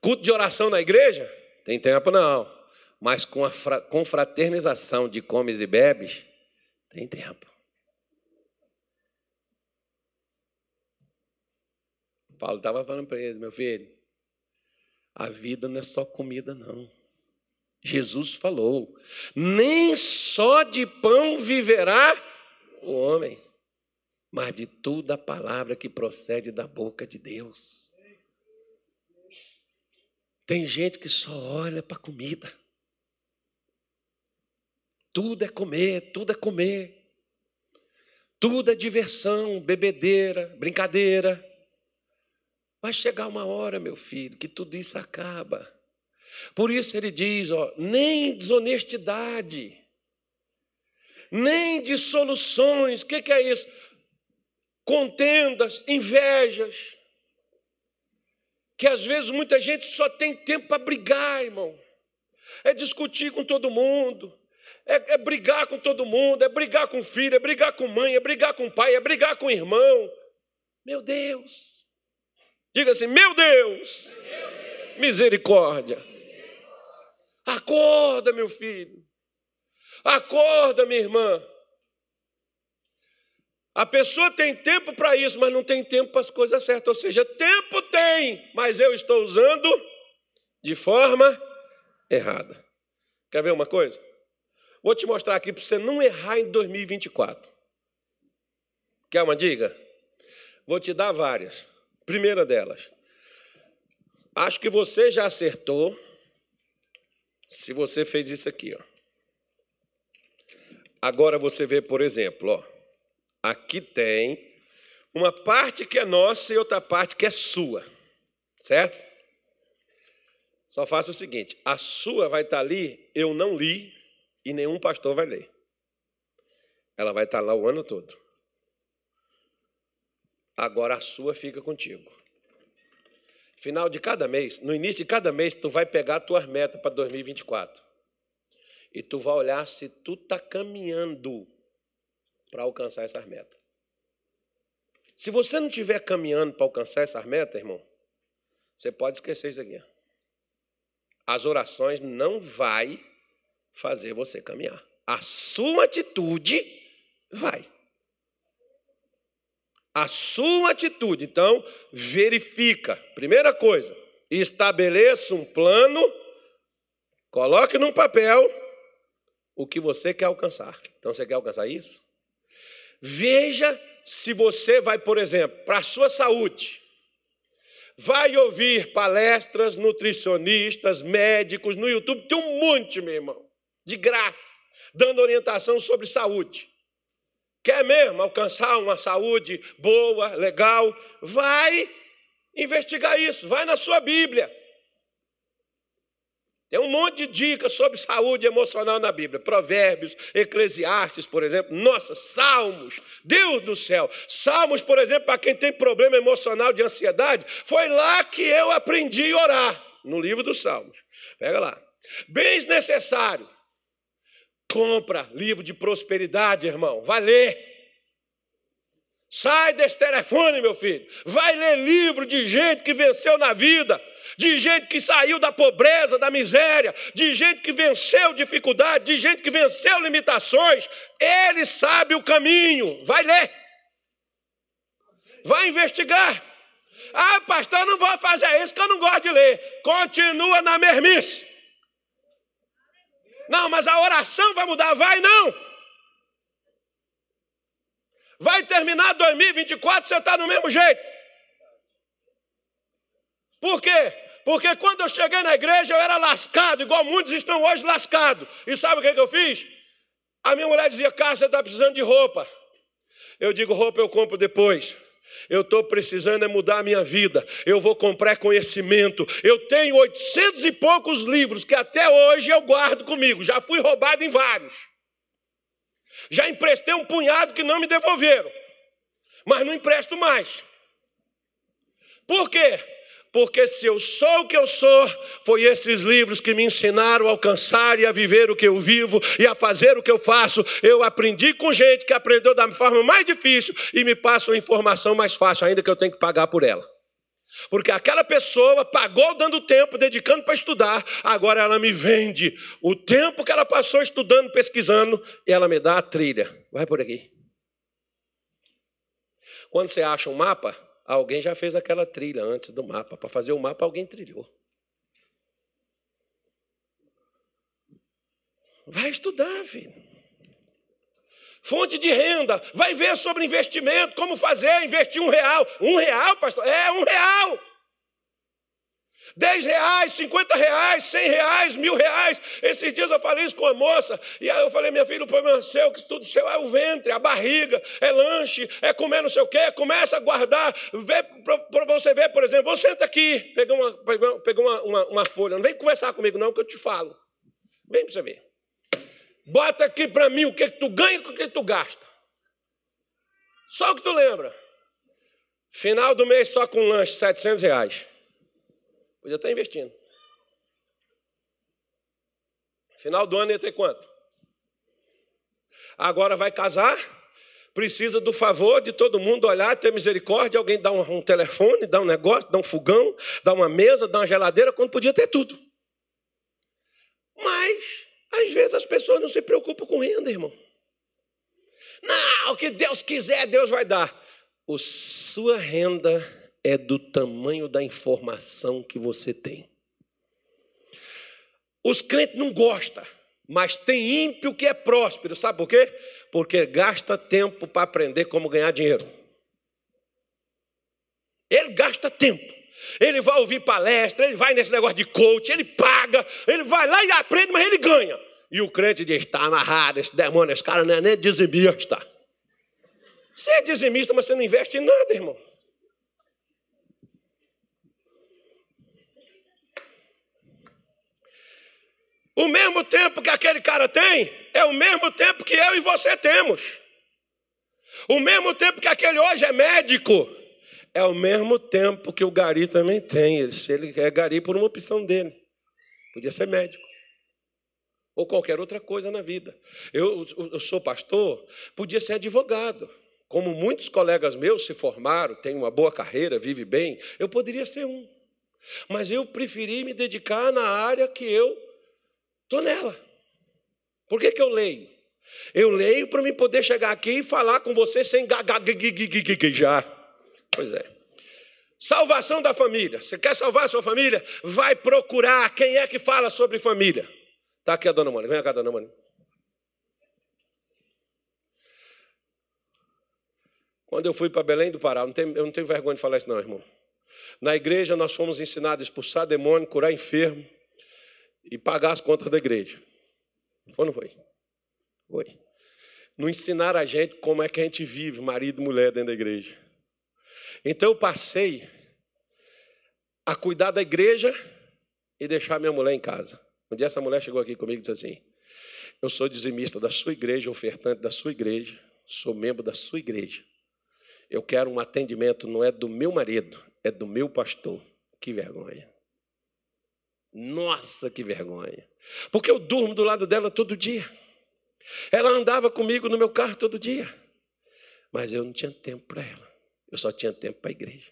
Culto de oração na igreja? Tem tempo não. Mas com a confraternização de comes e bebes, tem tempo. Paulo estava falando para eles, meu filho, a vida não é só comida, não. Jesus falou: nem só de pão viverá o homem, mas de toda a palavra que procede da boca de Deus. Tem gente que só olha para a comida. Tudo é comer, tudo é comer. Tudo é diversão, bebedeira, brincadeira. Vai chegar uma hora, meu filho, que tudo isso acaba. Por isso ele diz, ó, nem desonestidade, nem dissoluções. O que, que é isso? Contendas, invejas. Que às vezes muita gente só tem tempo para brigar, irmão. É discutir com todo mundo. É, é, brigar com todo mundo, é brigar com filho, é brigar com mãe, é brigar com pai, é brigar com irmão. Meu Deus. Diga assim: Meu Deus. Misericórdia. Acorda, meu filho. Acorda, minha irmã. A pessoa tem tempo para isso, mas não tem tempo para as coisas certas. Ou seja, tempo tem, mas eu estou usando de forma errada. Quer ver uma coisa? Vou te mostrar aqui para você não errar em 2024. Quer uma dica? Vou te dar várias. Primeira delas. Acho que você já acertou se você fez isso aqui, ó. Agora você vê, por exemplo, ó, aqui tem uma parte que é nossa e outra parte que é sua, certo? Só faça o seguinte: a sua vai estar ali, eu não li e nenhum pastor vai ler. Ela vai estar lá o ano todo. Agora a sua fica contigo. Final de cada mês, no início de cada mês, tu vai pegar as tuas metas para 2024 e tu vai olhar se tu está caminhando para alcançar essas metas. Se você não estiver caminhando para alcançar essas metas, irmão, você pode esquecer isso aqui. As orações não vai fazer você caminhar. A sua atitude vai. A sua atitude. Então, verifica. Primeira coisa, estabeleça um plano, coloque num papel o que você quer alcançar. Então você quer alcançar isso? Veja se você vai, por exemplo, para a sua saúde, vai ouvir palestras, nutricionistas, médicos no YouTube, tem um monte, meu irmão, de graça, dando orientação sobre saúde. Quer mesmo alcançar uma saúde boa, legal? Vai investigar isso, vai na sua Bíblia. Tem um monte de dicas sobre saúde emocional na Bíblia. Provérbios, Eclesiastes, por exemplo. Nossa, Salmos. Deus do céu. Salmos, por exemplo, para quem tem problema emocional de ansiedade, foi lá que eu aprendi a orar. No livro dos Salmos. Pega lá. Bens necessários. Compra livro de prosperidade, irmão. Vai ler. Sai desse telefone, meu filho. Vai ler livro de gente que venceu na vida de gente que saiu da pobreza, da miséria, de gente que venceu dificuldade, de gente que venceu limitações. Ele sabe o caminho. Vai ler. Vai investigar. Ah, pastor, não vou fazer isso que eu não gosto de ler. Continua na mermice. Não, mas a oração vai mudar. Vai não. Vai terminar 2024, você está do mesmo jeito. Por quê? Porque quando eu cheguei na igreja eu era lascado, igual muitos estão hoje lascados. E sabe o que, que eu fiz? A minha mulher dizia: Cara, você está precisando de roupa. Eu digo: roupa eu compro depois. Eu estou precisando é mudar a minha vida. Eu vou comprar conhecimento. Eu tenho oitocentos e poucos livros que até hoje eu guardo comigo. Já fui roubado em vários. Já emprestei um punhado que não me devolveram. Mas não empresto mais. Por quê? Porque se eu sou o que eu sou, foi esses livros que me ensinaram a alcançar e a viver o que eu vivo e a fazer o que eu faço. Eu aprendi com gente que aprendeu da forma mais difícil e me passa uma informação mais fácil, ainda que eu tenho que pagar por ela. Porque aquela pessoa pagou dando tempo, dedicando para estudar, agora ela me vende o tempo que ela passou estudando, pesquisando, e ela me dá a trilha. Vai por aqui. Quando você acha um mapa, Alguém já fez aquela trilha antes do mapa. Para fazer o mapa, alguém trilhou. Vai estudar, filho. Fonte de renda. Vai ver sobre investimento, como fazer, investir um real. Um real, pastor? É, um real. 10 reais, 50 reais, 100 reais, mil reais. Esses dias eu falei isso com a moça, e aí eu falei, minha filha, o problema é seu, que tudo seu é o ventre, a barriga, é lanche, é comer não sei o quê. Começa a guardar, para você ver, por exemplo, você senta aqui, pegou uma, pegou uma, uma, uma folha, não vem conversar comigo não, que eu te falo. Vem para você ver. Bota aqui para mim o que, que tu ganha e o que, que tu gasta. Só o que tu lembra. Final do mês só com lanche, 700 reais. Podia estar investindo. Final do ano ia ter quanto? Agora vai casar, precisa do favor de todo mundo olhar, ter misericórdia, alguém dá um, um telefone, dá um negócio, dá um fogão, dá uma mesa, dá uma geladeira, quando podia ter tudo. Mas, às vezes, as pessoas não se preocupam com renda, irmão. Não, o que Deus quiser, Deus vai dar. O sua renda é do tamanho da informação que você tem. Os crentes não gostam, mas tem ímpio que é próspero, sabe por quê? Porque gasta tempo para aprender como ganhar dinheiro. Ele gasta tempo. Ele vai ouvir palestra, ele vai nesse negócio de coach, ele paga, ele vai lá e aprende, mas ele ganha. E o crente diz: está amarrado, esse demônio, esse cara não é nem dizimista. Você é dizimista, mas você não investe em nada, irmão. O mesmo tempo que aquele cara tem, é o mesmo tempo que eu e você temos. O mesmo tempo que aquele hoje é médico, é o mesmo tempo que o gari também tem. Se ele é gari por uma opção dele. Podia ser médico. Ou qualquer outra coisa na vida. Eu, eu sou pastor, podia ser advogado. Como muitos colegas meus se formaram, têm uma boa carreira, vivem bem, eu poderia ser um. Mas eu preferi me dedicar na área que eu Estou nela. Por que, que eu leio? Eu leio para me poder chegar aqui e falar com você sem gaguejar. Pois é. Salvação da família. Você quer salvar a sua família? Vai procurar quem é que fala sobre família. Está aqui a dona Mônica. Vem cá, dona Mônica. Quando eu fui para Belém do Pará, eu não, tenho, eu não tenho vergonha de falar isso, não, irmão. Na igreja nós fomos ensinados a expulsar demônio, curar enfermo e pagar as contas da igreja. Foi ou não foi? Foi. Não ensinaram a gente como é que a gente vive, marido e mulher, dentro da igreja. Então eu passei a cuidar da igreja e deixar minha mulher em casa. Um dia essa mulher chegou aqui comigo e disse assim: Eu sou dizimista da sua igreja, ofertante da sua igreja, sou membro da sua igreja. Eu quero um atendimento, não é do meu marido, é do meu pastor. Que vergonha. Nossa, que vergonha. Porque eu durmo do lado dela todo dia. Ela andava comigo no meu carro todo dia. Mas eu não tinha tempo para ela. Eu só tinha tempo para a igreja.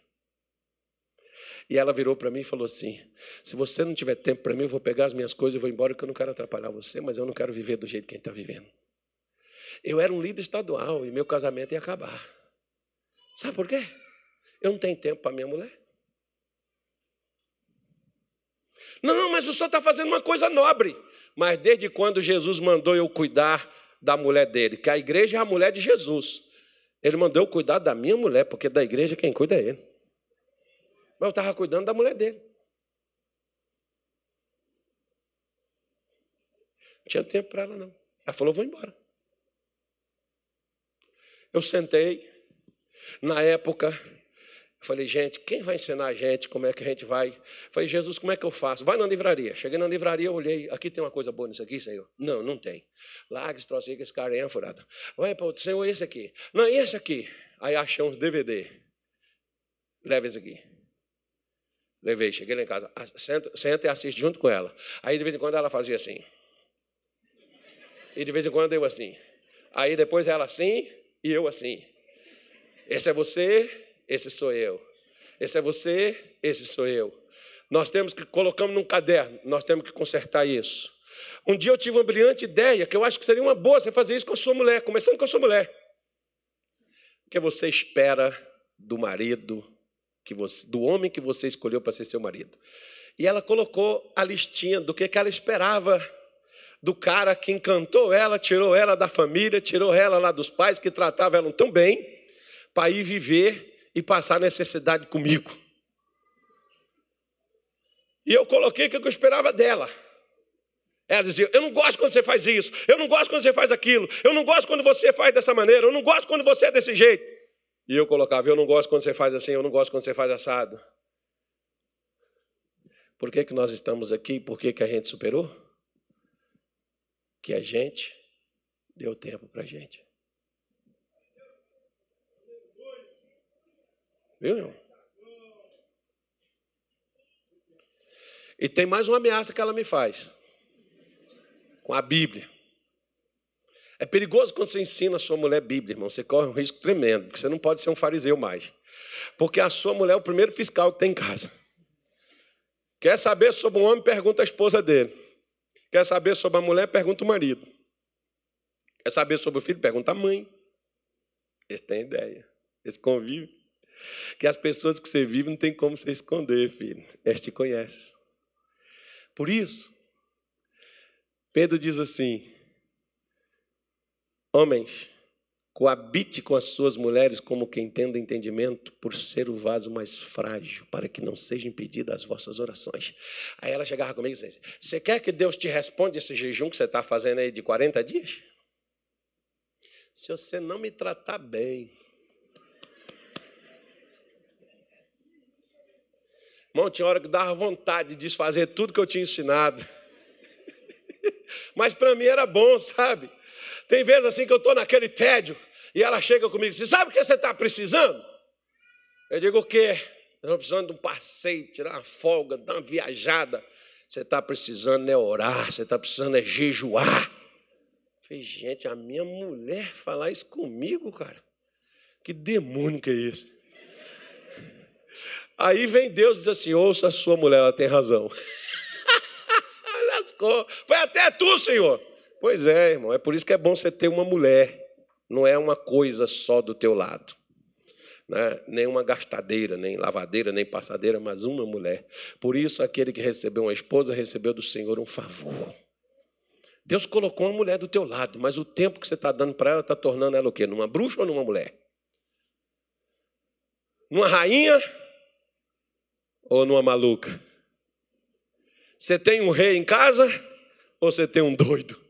E ela virou para mim e falou assim: Se você não tiver tempo para mim, eu vou pegar as minhas coisas e vou embora, porque eu não quero atrapalhar você, mas eu não quero viver do jeito que a gente está vivendo. Eu era um líder estadual e meu casamento ia acabar. Sabe por quê? Eu não tenho tempo para minha mulher. Não, mas o senhor está fazendo uma coisa nobre. Mas desde quando Jesus mandou eu cuidar da mulher dele? Que a igreja é a mulher de Jesus. Ele mandou eu cuidar da minha mulher, porque da igreja quem cuida é ele. Mas eu estava cuidando da mulher dele. Não tinha tempo para ela, não. Ela falou: vou embora. Eu sentei. Na época, eu falei, gente, quem vai ensinar a gente como é que a gente vai? Eu falei, Jesus, como é que eu faço? Vai na livraria. Cheguei na livraria, olhei, aqui tem uma coisa boa nisso aqui, Senhor? Não, não tem. Larga esse troço aí, que esse cara é furado. Vai para o Senhor, esse aqui. Não, esse aqui. Aí achei uns DVD. Leva esse aqui. Levei, cheguei lá em casa. Senta, senta e assiste junto com ela. Aí de vez em quando ela fazia assim. E de vez em quando eu assim. Aí depois ela assim e eu assim. Esse é você, esse sou eu. Esse é você, esse sou eu. Nós temos que, colocamos num caderno, nós temos que consertar isso. Um dia eu tive uma brilhante ideia, que eu acho que seria uma boa você fazer isso com a sua mulher, começando com a sua mulher. Que você espera do marido, que você, do homem que você escolheu para ser seu marido. E ela colocou a listinha do que, que ela esperava do cara que encantou ela, tirou ela da família, tirou ela lá dos pais que tratavam ela tão bem para ir viver e passar necessidade comigo. E eu coloquei o que eu esperava dela. Ela dizia: Eu não gosto quando você faz isso, eu não gosto quando você faz aquilo, eu não gosto quando você faz dessa maneira, eu não gosto quando você é desse jeito. E eu colocava: Eu não gosto quando você faz assim, eu não gosto quando você faz assado. Por que, que nós estamos aqui? Por que, que a gente superou? Que a gente deu tempo para a gente. E tem mais uma ameaça que ela me faz. Com a Bíblia. É perigoso quando você ensina a sua mulher Bíblia, irmão. Você corre um risco tremendo, porque você não pode ser um fariseu mais. Porque a sua mulher é o primeiro fiscal que tem em casa. Quer saber sobre um homem, pergunta a esposa dele. Quer saber sobre a mulher, pergunta o marido. Quer saber sobre o filho, pergunta a mãe. Esse tem ideia. Esse convive. Que as pessoas que você vive não tem como você esconder, filho. Eles te conhece. Por isso, Pedro diz assim: Homens, coabite com as suas mulheres como quem tendo entendimento, por ser o vaso mais frágil, para que não sejam impedidas as vossas orações. Aí ela chegava comigo e disse: Você quer que Deus te responda esse jejum que você está fazendo aí de 40 dias? Se você não me tratar bem, Irmão, tinha hora que dava vontade de desfazer tudo que eu tinha ensinado. Mas para mim era bom, sabe? Tem vezes assim que eu estou naquele tédio e ela chega comigo e diz: Sabe o que você está precisando? Eu digo: O quê? Eu estou precisando de um passeio, tirar uma folga, dar uma viajada. Você está precisando é orar, você está precisando é jejuar. Eu falei, gente, a minha mulher falar isso comigo, cara. Que demônio que é esse? Aí vem Deus e diz assim: ouça a sua mulher, ela tem razão. Lascou. Foi até tu, Senhor. Pois é, irmão. É por isso que é bom você ter uma mulher. Não é uma coisa só do teu lado. Né? Nem uma gastadeira, nem lavadeira, nem passadeira, mas uma mulher. Por isso, aquele que recebeu uma esposa recebeu do Senhor um favor. Deus colocou uma mulher do teu lado, mas o tempo que você está dando para ela está tornando ela o quê? Numa bruxa ou numa mulher? Numa rainha ou numa maluca? Você tem um rei em casa ou você tem um doido?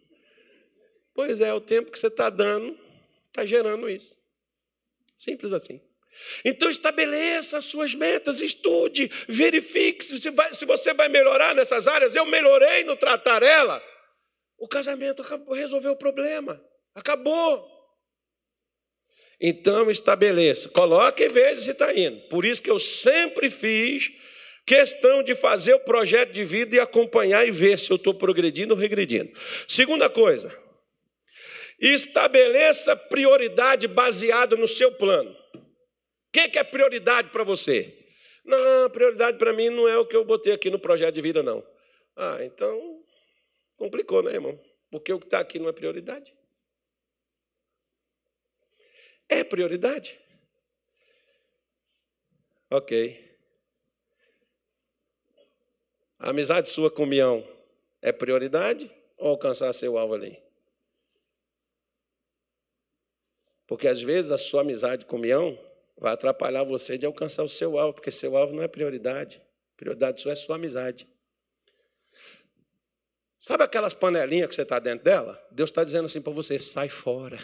Pois é, o tempo que você está dando está gerando isso. Simples assim. Então estabeleça as suas metas, estude, verifique se, vai, se você vai melhorar nessas áreas. Eu melhorei no tratar ela. O casamento acabou, resolveu o problema. Acabou. Então estabeleça, coloque e veja se está indo. Por isso que eu sempre fiz questão de fazer o projeto de vida e acompanhar e ver se eu estou progredindo ou regredindo. Segunda coisa, estabeleça prioridade baseada no seu plano que, que é prioridade para você? Não, prioridade para mim não é o que eu botei aqui no projeto de vida, não. Ah, então complicou, né, irmão? Porque o que está aqui não é prioridade. É prioridade. Ok. A amizade sua com o Mião é prioridade ou alcançar seu alvo ali? Porque às vezes a sua amizade com o Mião vai atrapalhar você de alcançar o seu alvo, porque seu alvo não é prioridade. Prioridade sua é sua amizade. Sabe aquelas panelinhas que você está dentro dela? Deus está dizendo assim para você: sai fora.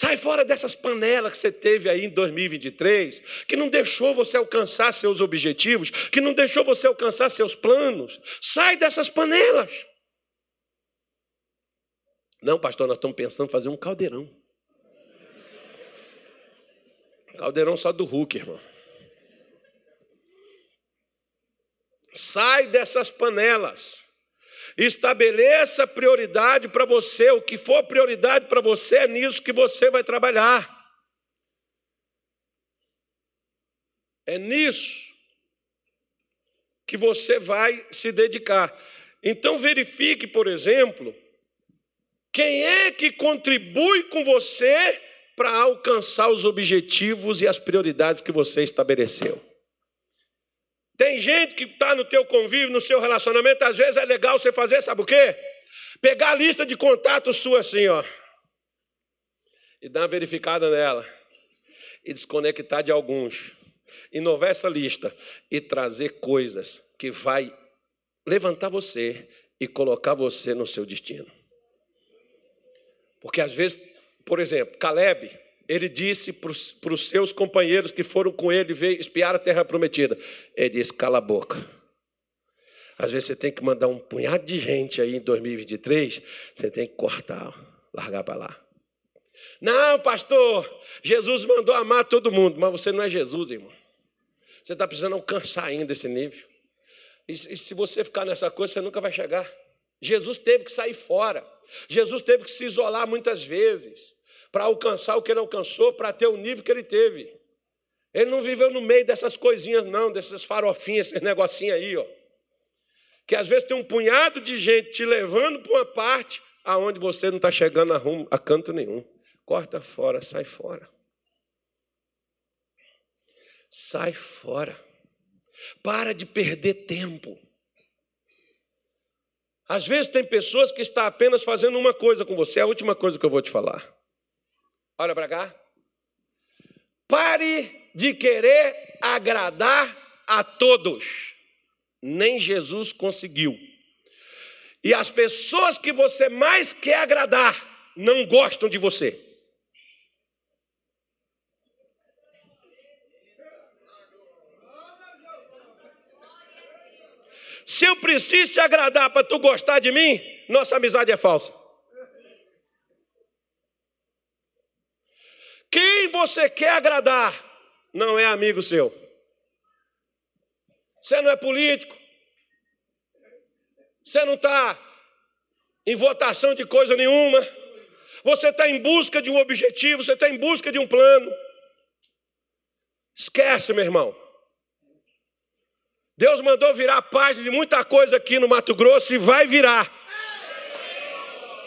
Sai fora dessas panelas que você teve aí em 2023, que não deixou você alcançar seus objetivos, que não deixou você alcançar seus planos. Sai dessas panelas. Não, pastor, nós estamos pensando em fazer um caldeirão. Caldeirão só do Hulk, irmão. Sai dessas panelas. Estabeleça prioridade para você. O que for prioridade para você é nisso que você vai trabalhar. É nisso que você vai se dedicar. Então verifique, por exemplo, quem é que contribui com você para alcançar os objetivos e as prioridades que você estabeleceu. Tem gente que está no teu convívio, no seu relacionamento, às vezes é legal você fazer, sabe o quê? Pegar a lista de contatos sua assim, ó, e dar uma verificada nela, e desconectar de alguns, inovar essa lista e trazer coisas que vai levantar você e colocar você no seu destino. Porque às vezes por exemplo, Caleb, ele disse para os seus companheiros que foram com ele ver, espiar a terra prometida: ele disse, cala a boca. Às vezes você tem que mandar um punhado de gente aí em 2023, você tem que cortar, largar para lá. Não, pastor, Jesus mandou amar todo mundo, mas você não é Jesus, irmão. Você está precisando alcançar ainda esse nível. E, e se você ficar nessa coisa, você nunca vai chegar. Jesus teve que sair fora. Jesus teve que se isolar muitas vezes para alcançar o que ele alcançou, para ter o nível que ele teve. Ele não viveu no meio dessas coisinhas, não, dessas farofinhas, esses negocinhos aí, ó. Que às vezes tem um punhado de gente te levando para uma parte aonde você não está chegando a, rumo, a canto nenhum. Corta fora, sai fora. Sai fora. Para de perder tempo. Às vezes tem pessoas que estão apenas fazendo uma coisa com você, é a última coisa que eu vou te falar. Olha para cá. Pare de querer agradar a todos. Nem Jesus conseguiu. E as pessoas que você mais quer agradar não gostam de você. Se eu preciso te agradar para tu gostar de mim, nossa amizade é falsa. Quem você quer agradar não é amigo seu. Você não é político. Você não está em votação de coisa nenhuma. Você está em busca de um objetivo, você está em busca de um plano. Esquece, meu irmão. Deus mandou virar a página de muita coisa aqui no Mato Grosso e vai virar.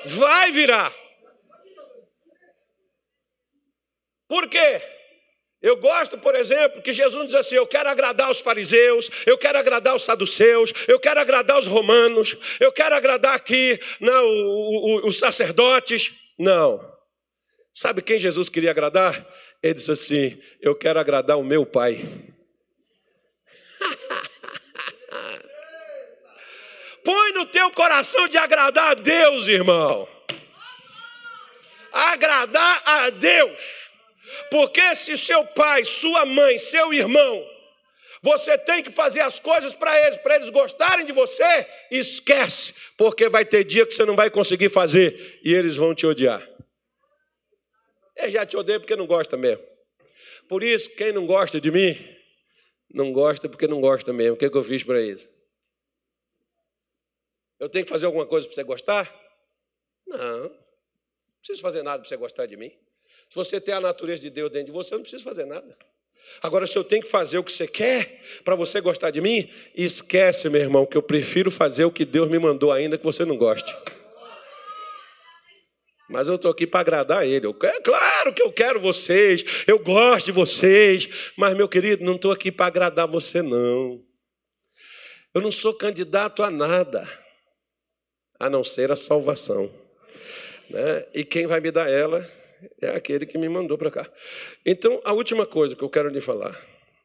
Vai virar. Por quê? Eu gosto, por exemplo, que Jesus diz assim: Eu quero agradar os fariseus, eu quero agradar os saduceus, eu quero agradar os romanos, eu quero agradar aqui não, os sacerdotes. Não. Sabe quem Jesus queria agradar? Ele disse assim: Eu quero agradar o meu pai. Põe no teu coração de agradar a Deus, irmão. Agradar a Deus. Porque se seu pai, sua mãe, seu irmão, você tem que fazer as coisas para eles, para eles gostarem de você, esquece, porque vai ter dia que você não vai conseguir fazer e eles vão te odiar. Eu já te odeio porque não gosta mesmo. Por isso, quem não gosta de mim, não gosta porque não gosta mesmo. O que, é que eu fiz para eles? Eu tenho que fazer alguma coisa para você gostar? Não. Não preciso fazer nada para você gostar de mim. Se você tem a natureza de Deus dentro de você, não preciso fazer nada. Agora, se eu tenho que fazer o que você quer para você gostar de mim, esquece, meu irmão, que eu prefiro fazer o que Deus me mandou, ainda que você não goste. Mas eu estou aqui para agradar Ele. Eu, é claro que eu quero vocês, eu gosto de vocês, mas, meu querido, não estou aqui para agradar você, não. Eu não sou candidato a nada, a não ser a salvação. Né? E quem vai me dar ela é aquele que me mandou para cá. Então, a última coisa que eu quero lhe falar,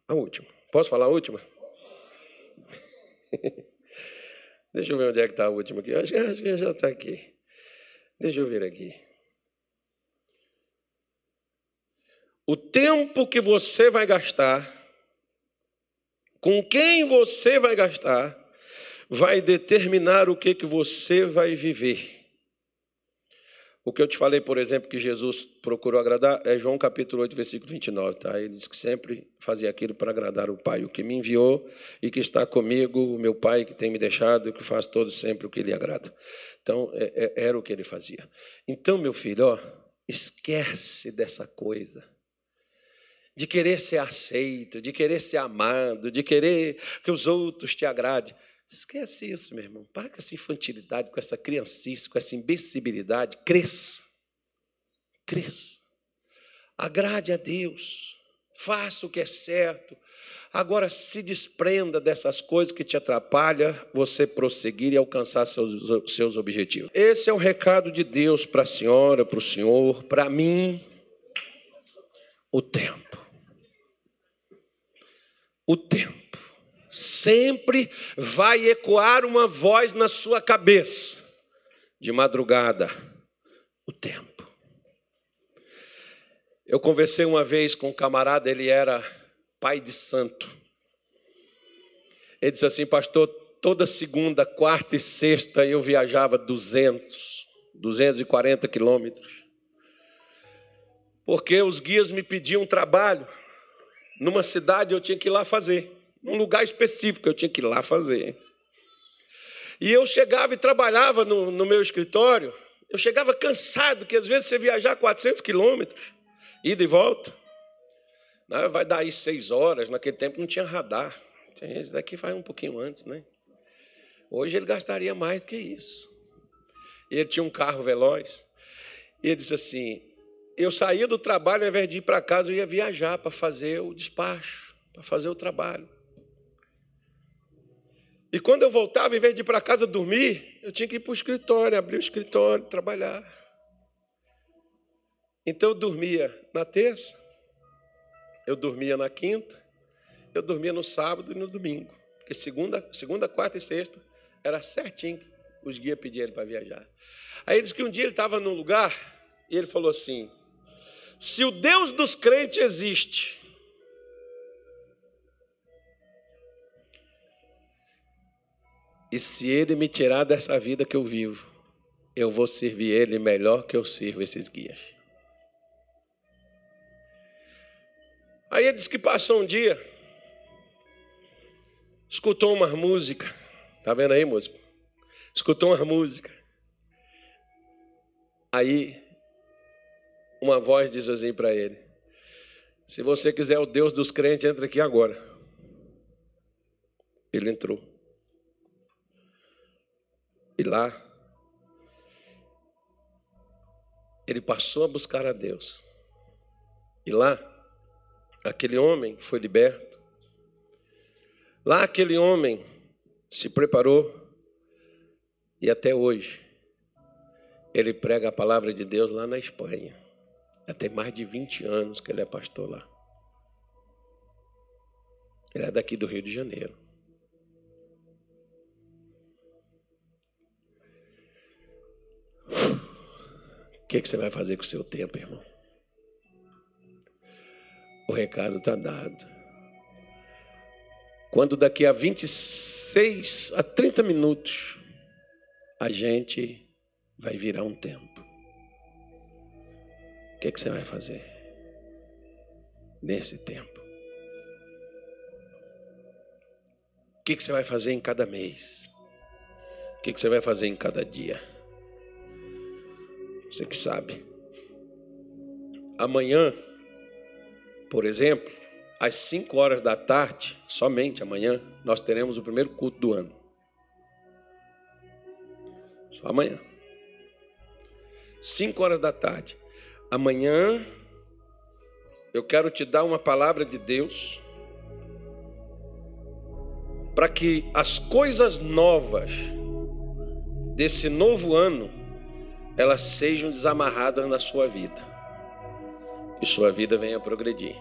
a última. Posso falar a última? Deixa eu ver onde é que está a última aqui. Acho que já está aqui. Deixa eu ver aqui. O tempo que você vai gastar, com quem você vai gastar, vai determinar o que, que você vai viver. O que eu te falei, por exemplo, que Jesus procurou agradar, é João capítulo 8, versículo 29, tá? Ele diz que sempre fazia aquilo para agradar o Pai, o que me enviou e que está comigo, o meu Pai que tem me deixado e que faz todo sempre o que lhe agrada. Então, é, é, era o que ele fazia. Então, meu filho, ó, esquece dessa coisa de querer ser aceito, de querer ser amado, de querer que os outros te agradem. Esquece isso, meu irmão. Para com essa infantilidade, com essa criancice, com essa imbecilidade. Cresça. Cresça. Agrade a Deus. Faça o que é certo. Agora se desprenda dessas coisas que te atrapalham você prosseguir e alcançar seus, seus objetivos. Esse é o recado de Deus para a senhora, para o senhor, para mim. O tempo. O tempo sempre vai ecoar uma voz na sua cabeça, de madrugada, o tempo. Eu conversei uma vez com um camarada, ele era pai de santo. Ele disse assim, pastor, toda segunda, quarta e sexta eu viajava 200, 240 quilômetros. Porque os guias me pediam trabalho. Numa cidade eu tinha que ir lá fazer num lugar específico, eu tinha que ir lá fazer. E eu chegava e trabalhava no, no meu escritório, eu chegava cansado, que às vezes você viajar 400 quilômetros, ida e volta. Né, vai dar aí seis horas, naquele tempo não tinha radar. Esse daqui faz um pouquinho antes, né? Hoje ele gastaria mais do que isso. Ele tinha um carro veloz. E ele disse assim: eu saía do trabalho, ao invés de ir para casa, eu ia viajar para fazer o despacho, para fazer o trabalho. E quando eu voltava, em vez de ir para casa dormir, eu tinha que ir para o escritório, abrir o escritório, trabalhar. Então eu dormia na terça, eu dormia na quinta, eu dormia no sábado e no domingo. Porque segunda, segunda quarta e sexta era certinho os guias pediam ele para viajar. Aí ele disse que um dia ele estava num lugar e ele falou assim: se o Deus dos crentes existe, E se ele me tirar dessa vida que eu vivo, eu vou servir ele melhor que eu sirvo esses guias. Aí ele disse que passou um dia, escutou uma música. Tá vendo aí, músico? Escutou uma música. Aí uma voz diz assim para ele: Se você quiser o Deus dos crentes, entra aqui agora. Ele entrou. E lá, ele passou a buscar a Deus. E lá, aquele homem foi liberto. Lá, aquele homem se preparou. E até hoje, ele prega a palavra de Deus lá na Espanha. Já tem mais de 20 anos que ele é pastor lá. Ele é daqui do Rio de Janeiro. O que, que você vai fazer com o seu tempo, irmão? O recado está dado. Quando daqui a 26 a 30 minutos a gente vai virar um tempo. O que, que você vai fazer nesse tempo? O que, que você vai fazer em cada mês? O que, que você vai fazer em cada dia? Você que sabe. Amanhã, por exemplo, às 5 horas da tarde, somente amanhã, nós teremos o primeiro culto do ano. Só amanhã. 5 horas da tarde. Amanhã eu quero te dar uma palavra de Deus para que as coisas novas desse novo ano elas sejam desamarradas na sua vida e sua vida venha progredir.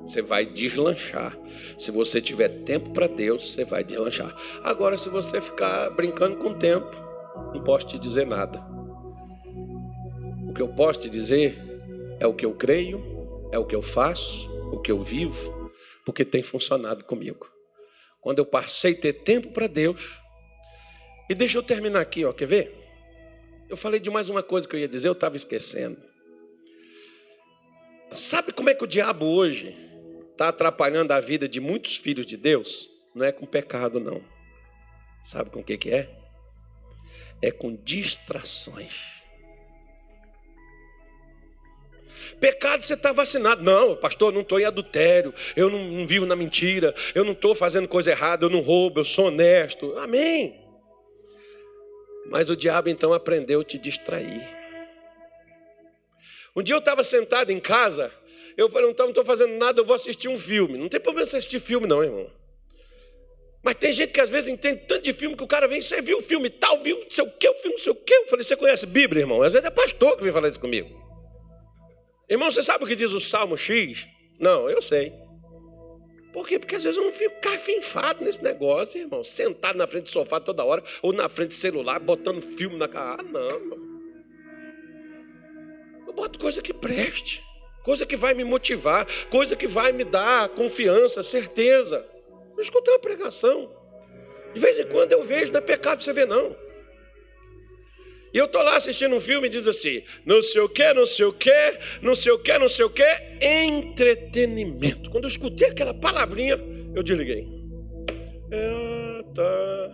Você vai deslanchar. Se você tiver tempo para Deus, você vai deslanchar. Agora, se você ficar brincando com o tempo, não posso te dizer nada. O que eu posso te dizer é o que eu creio, é o que eu faço, o que eu vivo, porque tem funcionado comigo. Quando eu passei a ter tempo para Deus, e deixa eu terminar aqui, ó, quer ver? Eu falei de mais uma coisa que eu ia dizer, eu estava esquecendo. Sabe como é que o diabo hoje está atrapalhando a vida de muitos filhos de Deus? Não é com pecado, não. Sabe com o que, que é? É com distrações. Pecado você está vacinado. Não, pastor, eu não estou em adultério, eu não, não vivo na mentira, eu não estou fazendo coisa errada, eu não roubo, eu sou honesto. Amém. Mas o diabo então aprendeu a te distrair. Um dia eu estava sentado em casa, eu falei, não estou fazendo nada, eu vou assistir um filme. Não tem problema você assistir filme, não, irmão. Mas tem gente que às vezes entende tanto de filme que o cara vem, você viu o filme tal, viu não sei o que, o filme não sei o que. Eu falei, você conhece Bíblia, irmão? Às vezes é pastor que vem falar isso comigo. Irmão, você sabe o que diz o Salmo X? Não, eu sei. Por quê? Porque às vezes eu não fico cafinfado nesse negócio, irmão. Sentado na frente do sofá toda hora, ou na frente do celular, botando filme na cara. Ah, não. Eu boto coisa que preste, coisa que vai me motivar, coisa que vai me dar confiança, certeza. Eu escutei uma pregação. De vez em quando eu vejo, não é pecado você ver, não. E eu estou lá assistindo um filme e diz assim: não sei o que, não sei o que, não sei o que, não sei o que, entretenimento. Quando eu escutei aquela palavrinha, eu desliguei. Ah, tá.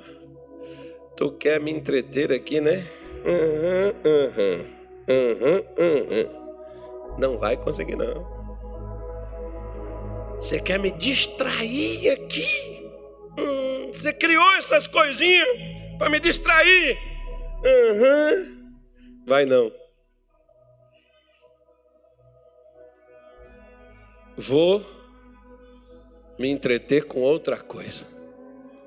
Tu quer me entreter aqui, né? Uhum, uhum, uhum. Não vai conseguir, não. Você quer me distrair aqui? Hum, você criou essas coisinhas para me distrair. Uhum. Vai não. Vou me entreter com outra coisa.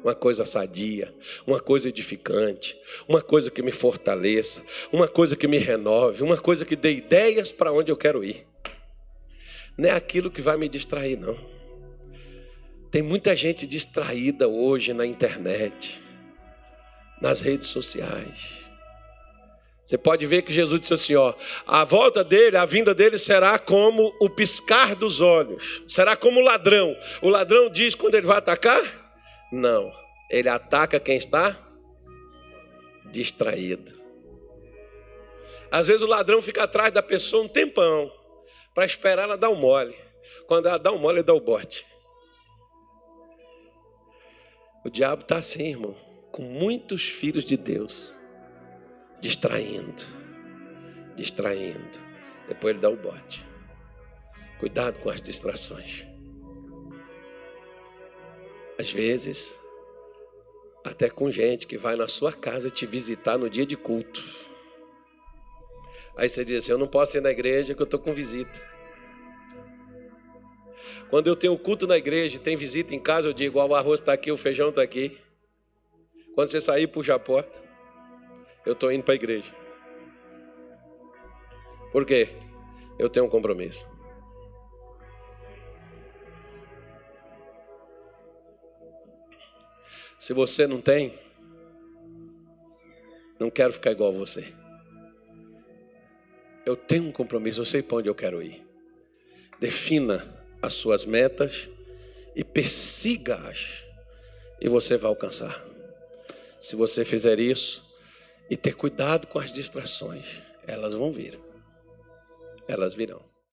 Uma coisa sadia, uma coisa edificante, uma coisa que me fortaleça, uma coisa que me renove, uma coisa que dê ideias para onde eu quero ir. Não é aquilo que vai me distrair, não. Tem muita gente distraída hoje na internet, nas redes sociais. Você pode ver que Jesus disse assim: ó, a volta dele, a vinda dele será como o piscar dos olhos, será como o ladrão. O ladrão diz quando ele vai atacar? Não, ele ataca quem está distraído. Às vezes o ladrão fica atrás da pessoa um tempão para esperar ela dar o um mole. Quando ela dá o um mole, ele dá o bote. O diabo está assim, irmão, com muitos filhos de Deus distraindo, distraindo. Depois ele dá o bote. Cuidado com as distrações. Às vezes, até com gente que vai na sua casa te visitar no dia de culto. Aí você diz assim: Eu não posso ir na igreja que eu estou com visita. Quando eu tenho culto na igreja e tem visita em casa, eu digo: O arroz está aqui, o feijão está aqui. Quando você sair, puxa a porta eu estou indo para a igreja. Por quê? Eu tenho um compromisso. Se você não tem, não quero ficar igual a você. Eu tenho um compromisso, eu sei para onde eu quero ir. Defina as suas metas e persiga-as, e você vai alcançar. Se você fizer isso e ter cuidado com as distrações, elas vão vir. Elas virão.